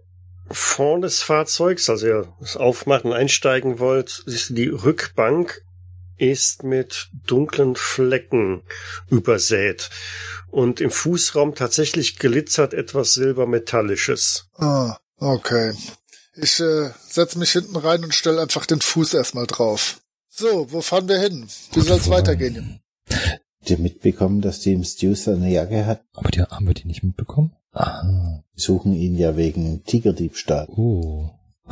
Fond des Fahrzeugs, also ihr es aufmachen einsteigen wollt, siehst du, die Rückbank ist mit dunklen Flecken übersät. Und im Fußraum tatsächlich glitzert etwas Silbermetallisches. Ah, okay. Ich äh, setz mich hinten rein und stell einfach den Fuß erstmal drauf. So, wo fahren wir hin? Wie soll's Frage. weitergehen? Habt ihr mitbekommen, dass die im Stu seine Jacke hat? Aber die haben wir die nicht mitbekommen? Ah, Die suchen ihn ja wegen Tigerdiebstahl. oh.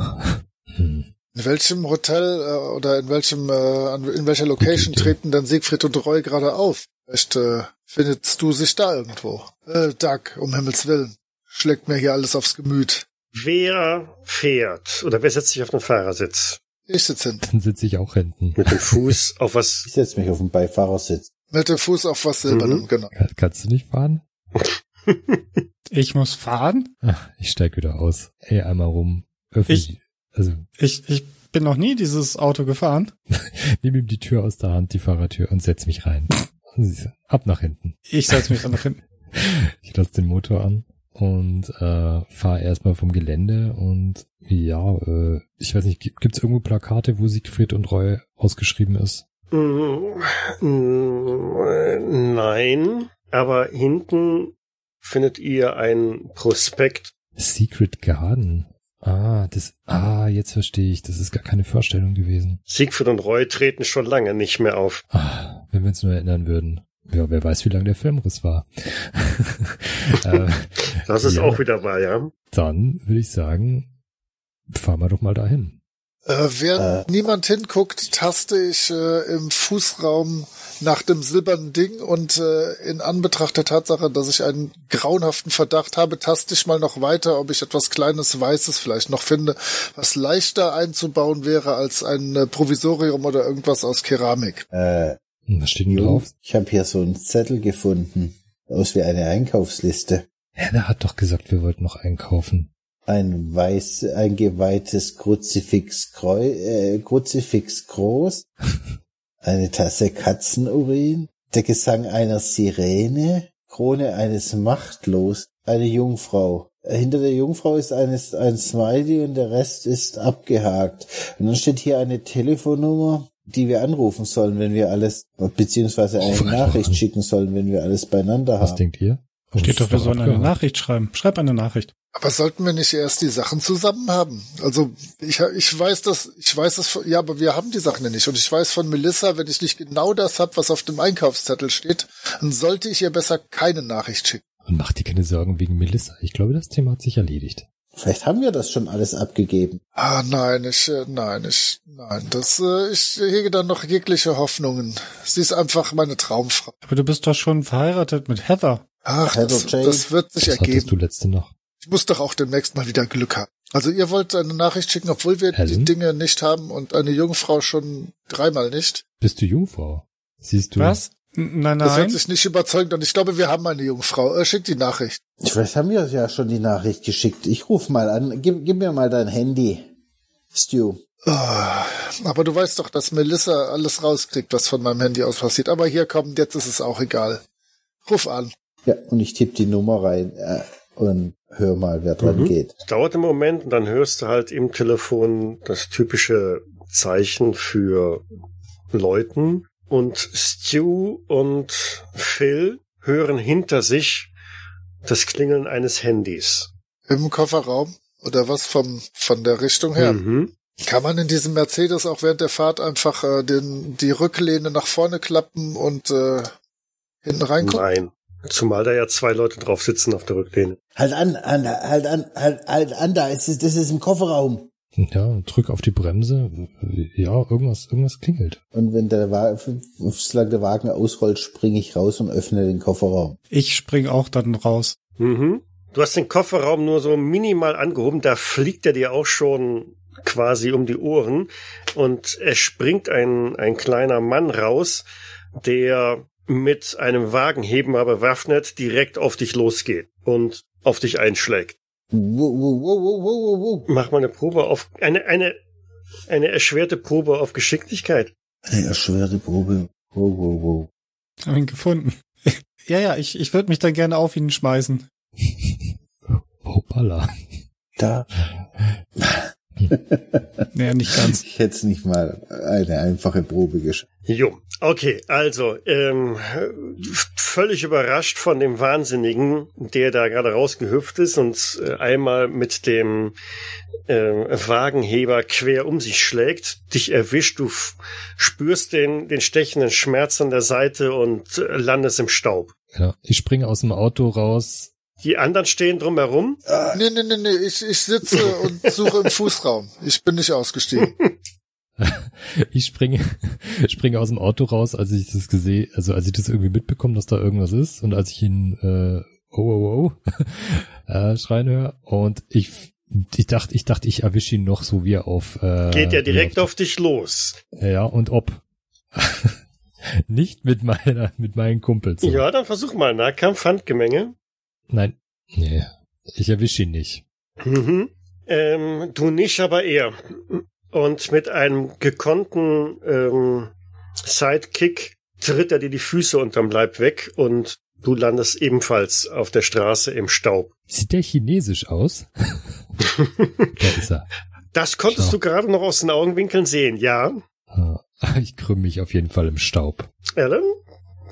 hm. In welchem Hotel äh, oder in welchem äh, an- in welcher Location treten dann Siegfried und Roy gerade auf? Vielleicht äh, findest du sich da irgendwo. Äh, Doug, um Himmels Willen. Schlägt mir hier alles aufs Gemüt. Wer fährt oder wer setzt sich auf den Fahrersitz? Ich sitz hinten. Dann sitze ich auch hinten. Mit dem Fuß auf was? Ich setz mich auf den Beifahrersitz. Mit dem Fuß auf was Silbernem, Mhm. genau. Kann- Kannst du nicht fahren? Ich muss fahren? Ach, ich steig wieder aus. Ey, einmal rum. Öffne Ich- Also, Ich, ich bin noch nie dieses Auto gefahren. nimm ihm die Tür aus der Hand, die Fahrertür, und setz mich rein. Ab nach hinten. Ich setze mich dann nach hinten. Ich lasse den Motor an und äh, fahre erstmal vom Gelände und ja, äh, ich weiß nicht, gibt es irgendwo Plakate, wo Siegfried und Roy ausgeschrieben ist? Mm, Nein, aber hinten findet ihr ein Prospekt. Secret Garden. Ah, das, ah, jetzt verstehe ich. Das ist gar keine Vorstellung gewesen. Siegfried und Roy treten schon lange nicht mehr auf. Ah, wenn wir uns nur erinnern würden. Ja, wer weiß, wie lang der Filmriss war. äh, Das ist ja. auch wieder wahr, ja. Dann würde ich sagen, fahren wir doch mal dahin. Äh, während niemand hinguckt, taste ich äh, im Fußraum nach dem silbernen Ding und äh, in Anbetracht der Tatsache, dass ich einen grauenhaften Verdacht habe, taste ich mal noch weiter, ob ich etwas kleines Weißes vielleicht noch finde, was leichter einzubauen wäre als ein äh, Provisorium oder irgendwas aus Keramik. Äh, Was steht denn drauf? ich habe hier so einen Zettel gefunden. Aus wie eine Einkaufsliste. Ja, der hat doch gesagt, wir wollten noch einkaufen. Ein weiß, ein geweihtes Kruzifix, äh, Kruzifix groß. Eine Tasse Katzenurin. Der Gesang einer Sirene. Krone eines Machtlos. Eine Jungfrau. Hinter der Jungfrau ist eines, ein Smiley und der Rest ist abgehakt. Und dann steht hier eine Telefonnummer, die wir anrufen sollen, wenn wir alles, beziehungsweise eine Ruf einfach Nachricht schicken sollen, wenn wir alles beieinander Was haben. denkt ihr? Oh, Steht doch, wir sollen eine. Nachricht schreiben. Schreib eine Nachricht. Aber sollten wir nicht erst die Sachen zusammen haben? Also ich, ich weiß das, ich weiß das, ja, aber wir haben die Sachen ja nicht. Und ich weiß von Melissa, wenn ich nicht genau das hab, was auf dem Einkaufszettel steht, dann sollte ich ihr besser keine Nachricht schicken. Und mach dir keine Sorgen wegen Melissa. Ich glaube, das Thema hat sich erledigt. Vielleicht haben wir das schon alles abgegeben. Ah, nein, ich, äh, nein, ich, nein, das, äh, ich hege dann noch jegliche Hoffnungen. Sie ist einfach meine Traumfrau. Aber du bist doch schon verheiratet mit Heather. Ach, das, das wird sich hattest ergeben. du letzte noch? Ich muss doch auch demnächst mal wieder Glück haben. Also ihr wollt eine Nachricht schicken, obwohl wir die Helen? Dinge nicht haben und eine Jungfrau schon dreimal nicht. Bist du Jungfrau? Siehst du? Was? N- Nein, Das hört nein. sich nicht überzeugend an. Ich glaube, wir haben eine Jungfrau. Äh, schickt die Nachricht. Vielleicht haben wir ja schon die Nachricht geschickt. Ich ruf mal an. Gib, gib mir mal dein Handy, Stu. Ah, aber du weißt doch, dass Melissa alles rauskriegt, was von meinem Handy aus passiert. Aber hier kommt, jetzt ist es auch egal. Ruf an. Ja, und ich tippe die Nummer rein äh, und hör mal, wer dran Mhm. geht. Es dauert einen Moment und dann hörst du halt im Telefon das typische Zeichen für Leuten. Und Stu und Phil hören hinter sich das Klingeln eines Handys. Im Kofferraum. Oder was vom, von der Richtung her. Mhm. Kann man in diesem Mercedes auch während der Fahrt einfach äh, den, die Rücklehne nach vorne klappen und äh, hinten reingucken? Nein. Zumal da ja zwei Leute drauf sitzen auf der Rücklehne. Halt an, an halt an, halt, halt an, da ist es, das ist im Kofferraum. Ja, drück auf die Bremse. Ja, irgendwas, irgendwas klingelt. Und wenn der Wagen, solange der Wagen ausrollt, springe ich raus und öffne den Kofferraum. Ich spring auch dann raus. Mhm. Du hast den Kofferraum nur so minimal angehoben, da fliegt er dir auch schon quasi um die Ohren und es springt ein, ein kleiner Mann raus, der mit einem Wagenheber bewaffnet direkt auf dich losgeht und auf dich einschlägt. Wow, wow, wow, wow, wow, wow. Mach mal eine Probe auf, eine, eine, eine erschwerte Probe auf Geschicklichkeit. Eine erschwerte Probe. Wow, wow, wow. Hab ihn gefunden. ja, ja, ich, ich würde mich dann gerne auf ihn schmeißen. Hoppala. Da. Naja, nicht ganz. Ich hätte nicht mal eine einfache Probe geschafft. Jo, okay, also ähm, völlig überrascht von dem Wahnsinnigen, der da gerade rausgehüpft ist und äh, einmal mit dem äh, Wagenheber quer um sich schlägt, dich erwischt, du spürst den, den stechenden Schmerz an der Seite und äh, landest im Staub. Genau. Ich springe aus dem Auto raus. Die anderen stehen drumherum. Nee, nee, nee, nee, ich, ich sitze und suche im Fußraum. Ich bin nicht ausgestiegen. Ich springe, springe aus dem Auto raus, als ich das gesehen, also als ich das irgendwie mitbekomme, dass da irgendwas ist und als ich ihn äh, oh oh oh äh, schreien höre und ich ich dachte, ich dachte, ich erwische ihn noch so wie er auf äh, Geht ja direkt auf, auf dich los. ja und ob nicht mit meiner mit meinen Kumpels. so. Ja, dann versuch mal Nahkampf, Handgemenge. Nein, nee, ich erwische ihn nicht. Mhm. Ähm, du nicht, aber er. Und mit einem gekonnten ähm, Sidekick tritt er dir die Füße unterm Leib weg und du landest ebenfalls auf der Straße im Staub. Sieht der chinesisch aus? da ist er. Das konntest Schau. du gerade noch aus den Augenwinkeln sehen, ja? Ah, Ich krümme mich auf jeden Fall im Staub. Alan?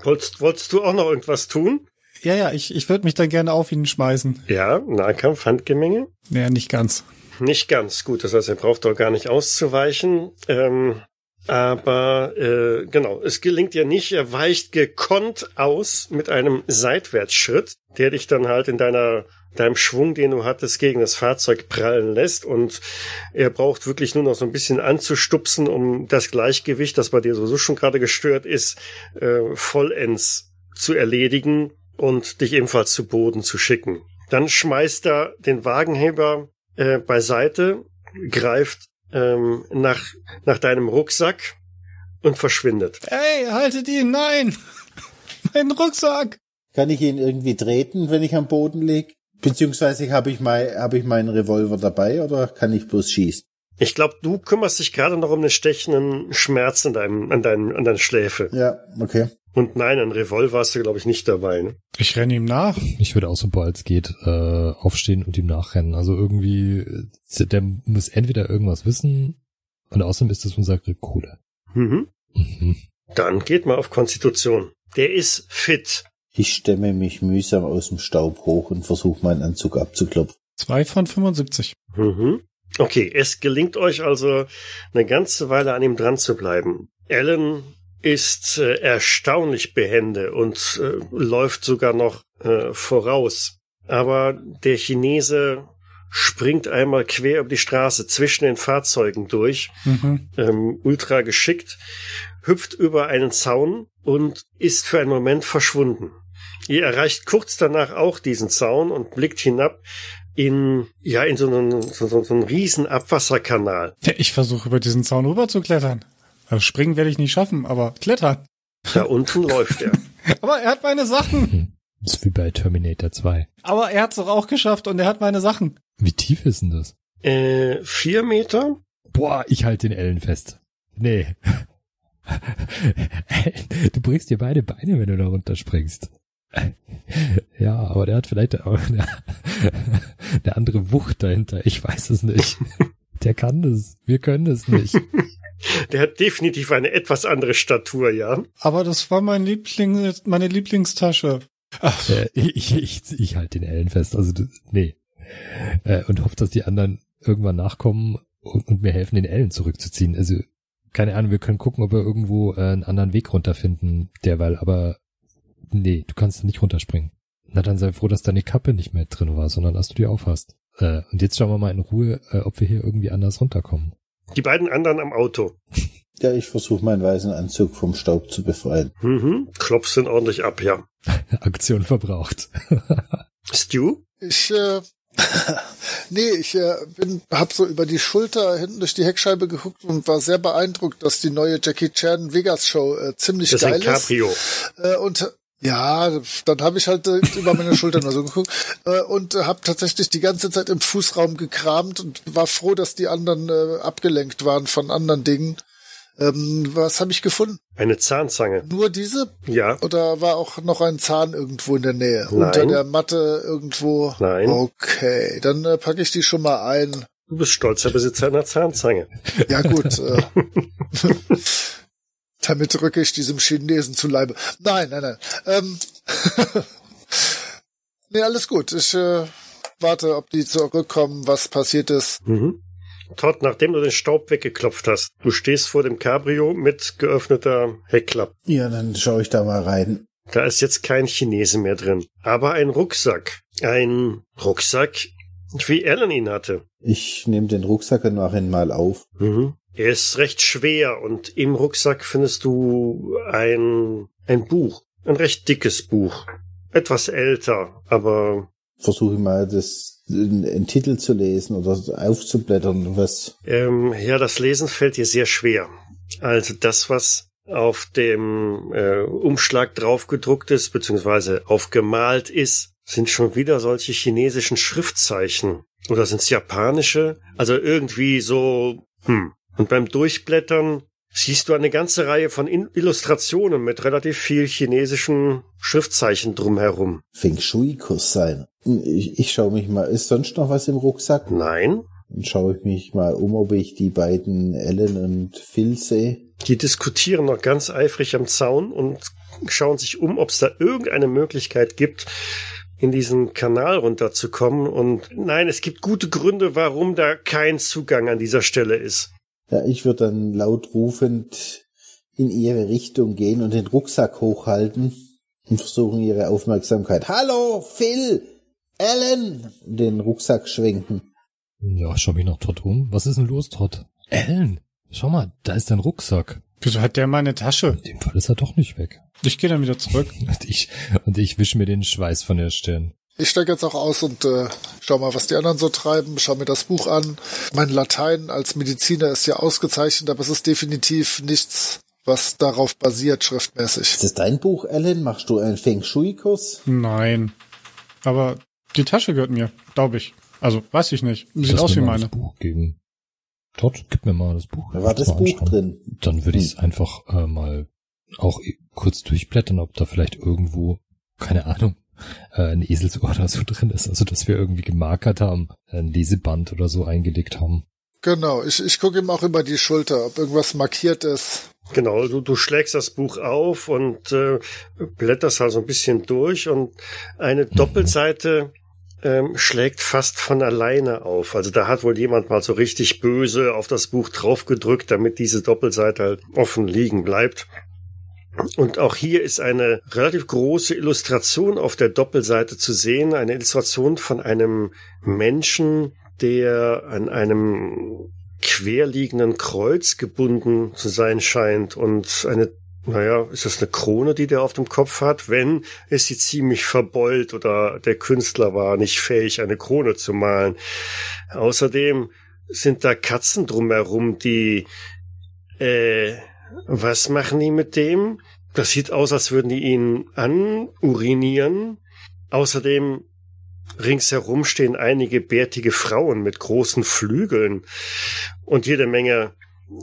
Wolltest, wolltest du auch noch irgendwas tun? Ja, ja, ich, ich würde mich dann gerne auf ihn schmeißen. Ja, Nahkampf, Handgemenge. Naja, nicht ganz. Nicht ganz gut, das heißt, er braucht doch gar nicht auszuweichen. Ähm, aber äh, genau, es gelingt ja nicht. Er weicht gekonnt aus mit einem Seitwärtsschritt, der dich dann halt in deiner deinem Schwung, den du hattest, gegen das Fahrzeug prallen lässt. Und er braucht wirklich nur noch so ein bisschen anzustupsen, um das Gleichgewicht, das bei dir sowieso schon gerade gestört ist, äh, vollends zu erledigen und dich ebenfalls zu Boden zu schicken. Dann schmeißt er den Wagenheber äh, beiseite, greift ähm, nach, nach deinem Rucksack und verschwindet. Ey, haltet ihn, nein! mein Rucksack! Kann ich ihn irgendwie treten, wenn ich am Boden lieg? Beziehungsweise habe ich, mein, hab ich meinen Revolver dabei oder kann ich bloß schießen? Ich glaube, du kümmerst dich gerade noch um den stechenden Schmerz an deinem, an deinen, an deiner Schläfe. Ja, okay. Und nein, ein Revolver hast du, glaube ich, nicht dabei. Ne? Ich renne ihm nach. Ich würde auch sobald es geht äh, aufstehen und ihm nachrennen. Also irgendwie, äh, der muss entweder irgendwas wissen und außerdem ist das unser Kohle. Mhm. Mhm. Dann geht mal auf Konstitution. Der ist fit. Ich stemme mich mühsam aus dem Staub hoch und versuche meinen Anzug abzuklopfen. Zwei von 75. Mhm. Okay, es gelingt euch also eine ganze Weile an ihm dran zu bleiben. Alan ist äh, erstaunlich behende und äh, läuft sogar noch äh, voraus. Aber der Chinese springt einmal quer über die Straße zwischen den Fahrzeugen durch, Mhm. ähm, ultra geschickt, hüpft über einen Zaun und ist für einen Moment verschwunden. Ihr erreicht kurz danach auch diesen Zaun und blickt hinab in, ja, in so einen, so, so, einen riesen Abwasserkanal. Ja, ich versuche über diesen Zaun rüber zu klettern. Also springen werde ich nicht schaffen, aber klettern. Da unten läuft er. Aber er hat meine Sachen. Das ist wie bei Terminator 2. Aber er hat es doch auch geschafft und er hat meine Sachen. Wie tief ist denn das? Äh, vier Meter? Boah, ich halte den Ellen fest. Nee. Du brichst dir beide Beine, wenn du da runterspringst. Ja, aber der hat vielleicht auch eine, eine andere Wucht dahinter. Ich weiß es nicht. Der kann das. Wir können es nicht. Der hat definitiv eine etwas andere Statur, ja. Aber das war mein Liebling, meine Lieblingstasche. Ach, Äh, ich, ich, ich halte den Ellen fest. Also, das, nee. Äh, und hoffe, dass die anderen irgendwann nachkommen und, und mir helfen, den Ellen zurückzuziehen. Also, keine Ahnung, wir können gucken, ob wir irgendwo äh, einen anderen Weg runterfinden, derweil, aber nee, du kannst nicht runterspringen. Na dann sei froh, dass deine Kappe nicht mehr drin war, sondern dass du die aufhast. Äh, und jetzt schauen wir mal in Ruhe, äh, ob wir hier irgendwie anders runterkommen. Die beiden anderen am Auto. Ja, ich versuche meinen weißen Anzug vom Staub zu befreien. Mhm. Klopfst ihn ordentlich ab, ja. Aktion verbraucht. Stu? Ich, äh, nee, ich äh, bin, hab so über die Schulter hinten durch die Heckscheibe geguckt und war sehr beeindruckt, dass die neue Jackie Chan Vegas Show äh, ziemlich Das ist ein geil ist. Cabrio. Äh, und ja, dann habe ich halt äh, über meine Schulter nur so geguckt äh, und äh, habe tatsächlich die ganze Zeit im Fußraum gekramt und war froh, dass die anderen äh, abgelenkt waren von anderen Dingen. Ähm, was habe ich gefunden? Eine Zahnzange. Nur diese? Ja. Oder war auch noch ein Zahn irgendwo in der Nähe? Nein. Unter der Matte irgendwo? Nein. Okay, dann äh, packe ich die schon mal ein. Du bist stolzer Besitzer einer Zahnzange. Ja gut. äh, damit rücke ich diesem Chinesen zu Leibe. Nein, nein, nein. Ähm, nee, alles gut. Ich äh, warte, ob die zurückkommen, was passiert ist. Mhm. Todd, nachdem du den Staub weggeklopft hast, du stehst vor dem Cabrio mit geöffneter Heckklappe. Ja, dann schaue ich da mal rein. Da ist jetzt kein Chinese mehr drin, aber ein Rucksack. Ein Rucksack, wie Alan ihn hatte. Ich nehme den Rucksack ihn mal auf. Mhm. Er ist recht schwer und im Rucksack findest du ein, ein Buch. Ein recht dickes Buch. Etwas älter, aber Versuche mal das einen Titel zu lesen oder aufzublättern, was. ähm, ja, das Lesen fällt dir sehr schwer. Also das, was auf dem äh, Umschlag draufgedruckt ist, beziehungsweise aufgemalt ist, sind schon wieder solche chinesischen Schriftzeichen. Oder sind es japanische? Also irgendwie so, hm. Und beim Durchblättern siehst du eine ganze Reihe von Illustrationen mit relativ viel chinesischen Schriftzeichen drumherum. Feng Shui-Kurs sein. Ich, ich schaue mich mal, ist sonst noch was im Rucksack? Nein, Dann schaue ich mich mal um, ob ich die beiden Ellen und Phil sehe. die diskutieren noch ganz eifrig am Zaun und schauen sich um, ob es da irgendeine Möglichkeit gibt, in diesen Kanal runterzukommen. Und nein, es gibt gute Gründe, warum da kein Zugang an dieser Stelle ist. Ja, ich würde dann laut rufend in ihre Richtung gehen und den Rucksack hochhalten und versuchen ihre Aufmerksamkeit. Hallo, Phil, Alan, den Rucksack schwenken. Ja, schau mich noch Todd um. Was ist denn los, Todd? Ellen, schau mal, da ist dein Rucksack. Wieso hat der meine Tasche? In dem Fall ist er doch nicht weg. Ich gehe dann wieder zurück. Und ich, und ich wische mir den Schweiß von der Stirn. Ich steige jetzt auch aus und äh, schau mal, was die anderen so treiben. Schau mir das Buch an. Mein Latein als Mediziner ist ja ausgezeichnet, aber es ist definitiv nichts, was darauf basiert, schriftmäßig. Ist das dein Buch, Alan? Machst du einen Feng Shui-Kurs? Nein. Aber die Tasche gehört mir, glaube ich. Also, weiß ich nicht. Sieht Lass aus mir wie meine. Das Buch geben. Todd, gib mir mal das Buch. Da war das Buch anschauen. drin. Dann würde ich es einfach äh, mal auch kurz durchblättern, ob da vielleicht irgendwo, keine Ahnung, äh, ein Eselsohr oder so drin ist. Also, dass wir irgendwie gemarkert haben, ein Leseband oder so eingelegt haben. Genau, ich, ich gucke ihm auch über die Schulter, ob irgendwas markiert ist. Genau, du, du schlägst das Buch auf und äh, blätterst halt so ein bisschen durch und eine Doppelseite ähm, schlägt fast von alleine auf. Also da hat wohl jemand mal so richtig böse auf das Buch draufgedrückt, damit diese Doppelseite halt offen liegen bleibt. Und auch hier ist eine relativ große Illustration auf der Doppelseite zu sehen, eine Illustration von einem Menschen, der an einem querliegenden Kreuz gebunden zu sein scheint und eine, naja, ist das eine Krone, die der auf dem Kopf hat? Wenn, ist sie ziemlich verbeult oder der Künstler war nicht fähig, eine Krone zu malen. Außerdem sind da Katzen drumherum, die, äh, was machen die mit dem? Das sieht aus, als würden die ihn anurinieren. Außerdem ringsherum stehen einige bärtige Frauen mit großen Flügeln und jede Menge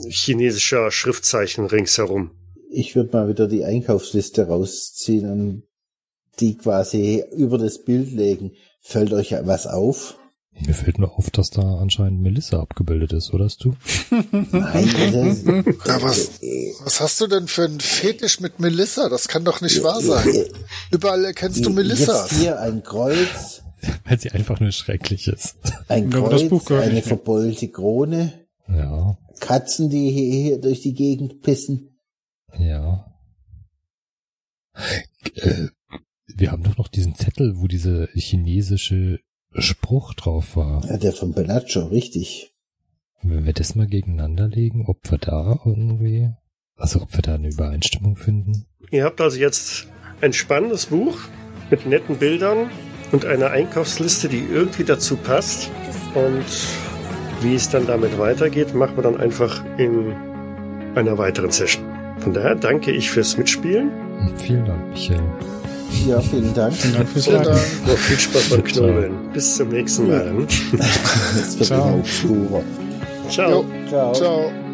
chinesischer Schriftzeichen ringsherum. Ich würde mal wieder die Einkaufsliste rausziehen und die quasi über das Bild legen. Fällt euch was auf? Mir fällt nur auf, dass da anscheinend Melissa abgebildet ist, oder hast du? Ja, was, was hast du denn für einen Fetisch mit Melissa? Das kann doch nicht wahr sein. Überall erkennst du Melissa. Jetzt hier ein Kreuz, Weil sie einfach nur schrecklich ist. ein Kreuz, eine verbeulte Krone, Ja, Katzen, die hier, hier durch die Gegend pissen. ja. Äh, wir haben doch noch diesen Zettel, wo dieser chinesische Spruch drauf war. Ja, der von Benaccio, richtig. Wenn wir das mal gegeneinander legen, ob wir da irgendwie, also ob wir da eine Übereinstimmung finden. Ihr habt also jetzt ein spannendes Buch mit netten Bildern und einer Einkaufsliste, die irgendwie dazu passt. Und wie es dann damit weitergeht, machen wir dann einfach in einer weiteren Session. Von daher danke ich fürs Mitspielen. Und vielen Dank, Michael. Ja, vielen Dank. Vielen Dank fürs. Dank. Noch viel Spaß beim Knobeln. Bis zum nächsten Mal. Ciao. Ciao. Ciao. ciao.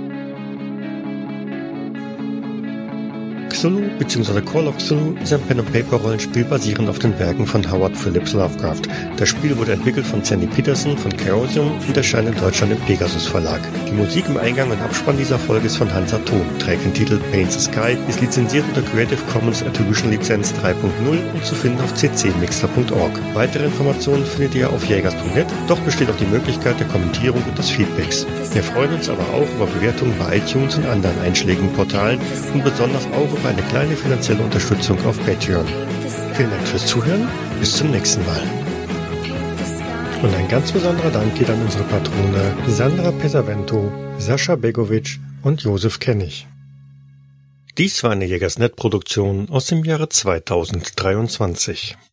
Cthulhu bzw. Call of Cthulhu ist ein Pen-and-Paper-Rollenspiel basierend auf den Werken von Howard Phillips Lovecraft. Das Spiel wurde entwickelt von Sandy Peterson von Chaosium und erscheint in Deutschland im Pegasus Verlag. Die Musik im Eingang und Abspann dieser Folge ist von Hansa Ton, trägt den Titel Paint the Sky, ist lizenziert unter Creative Commons Attribution Lizenz 3.0 und zu finden auf ccmixter.org. Weitere Informationen findet ihr auf jägers.net, doch besteht auch die Möglichkeit der Kommentierung und des Feedbacks. Wir freuen uns aber auch über Bewertungen bei iTunes und anderen einschlägigen Portalen und besonders auch über eine kleine finanzielle Unterstützung auf Patreon. Vielen Dank fürs Zuhören, bis zum nächsten Mal. Und ein ganz besonderer Dank geht an unsere Patrone Sandra Pesavento, Sascha Begovic und Josef Kennig. Dies war eine Jägersnet-Produktion aus dem Jahre 2023.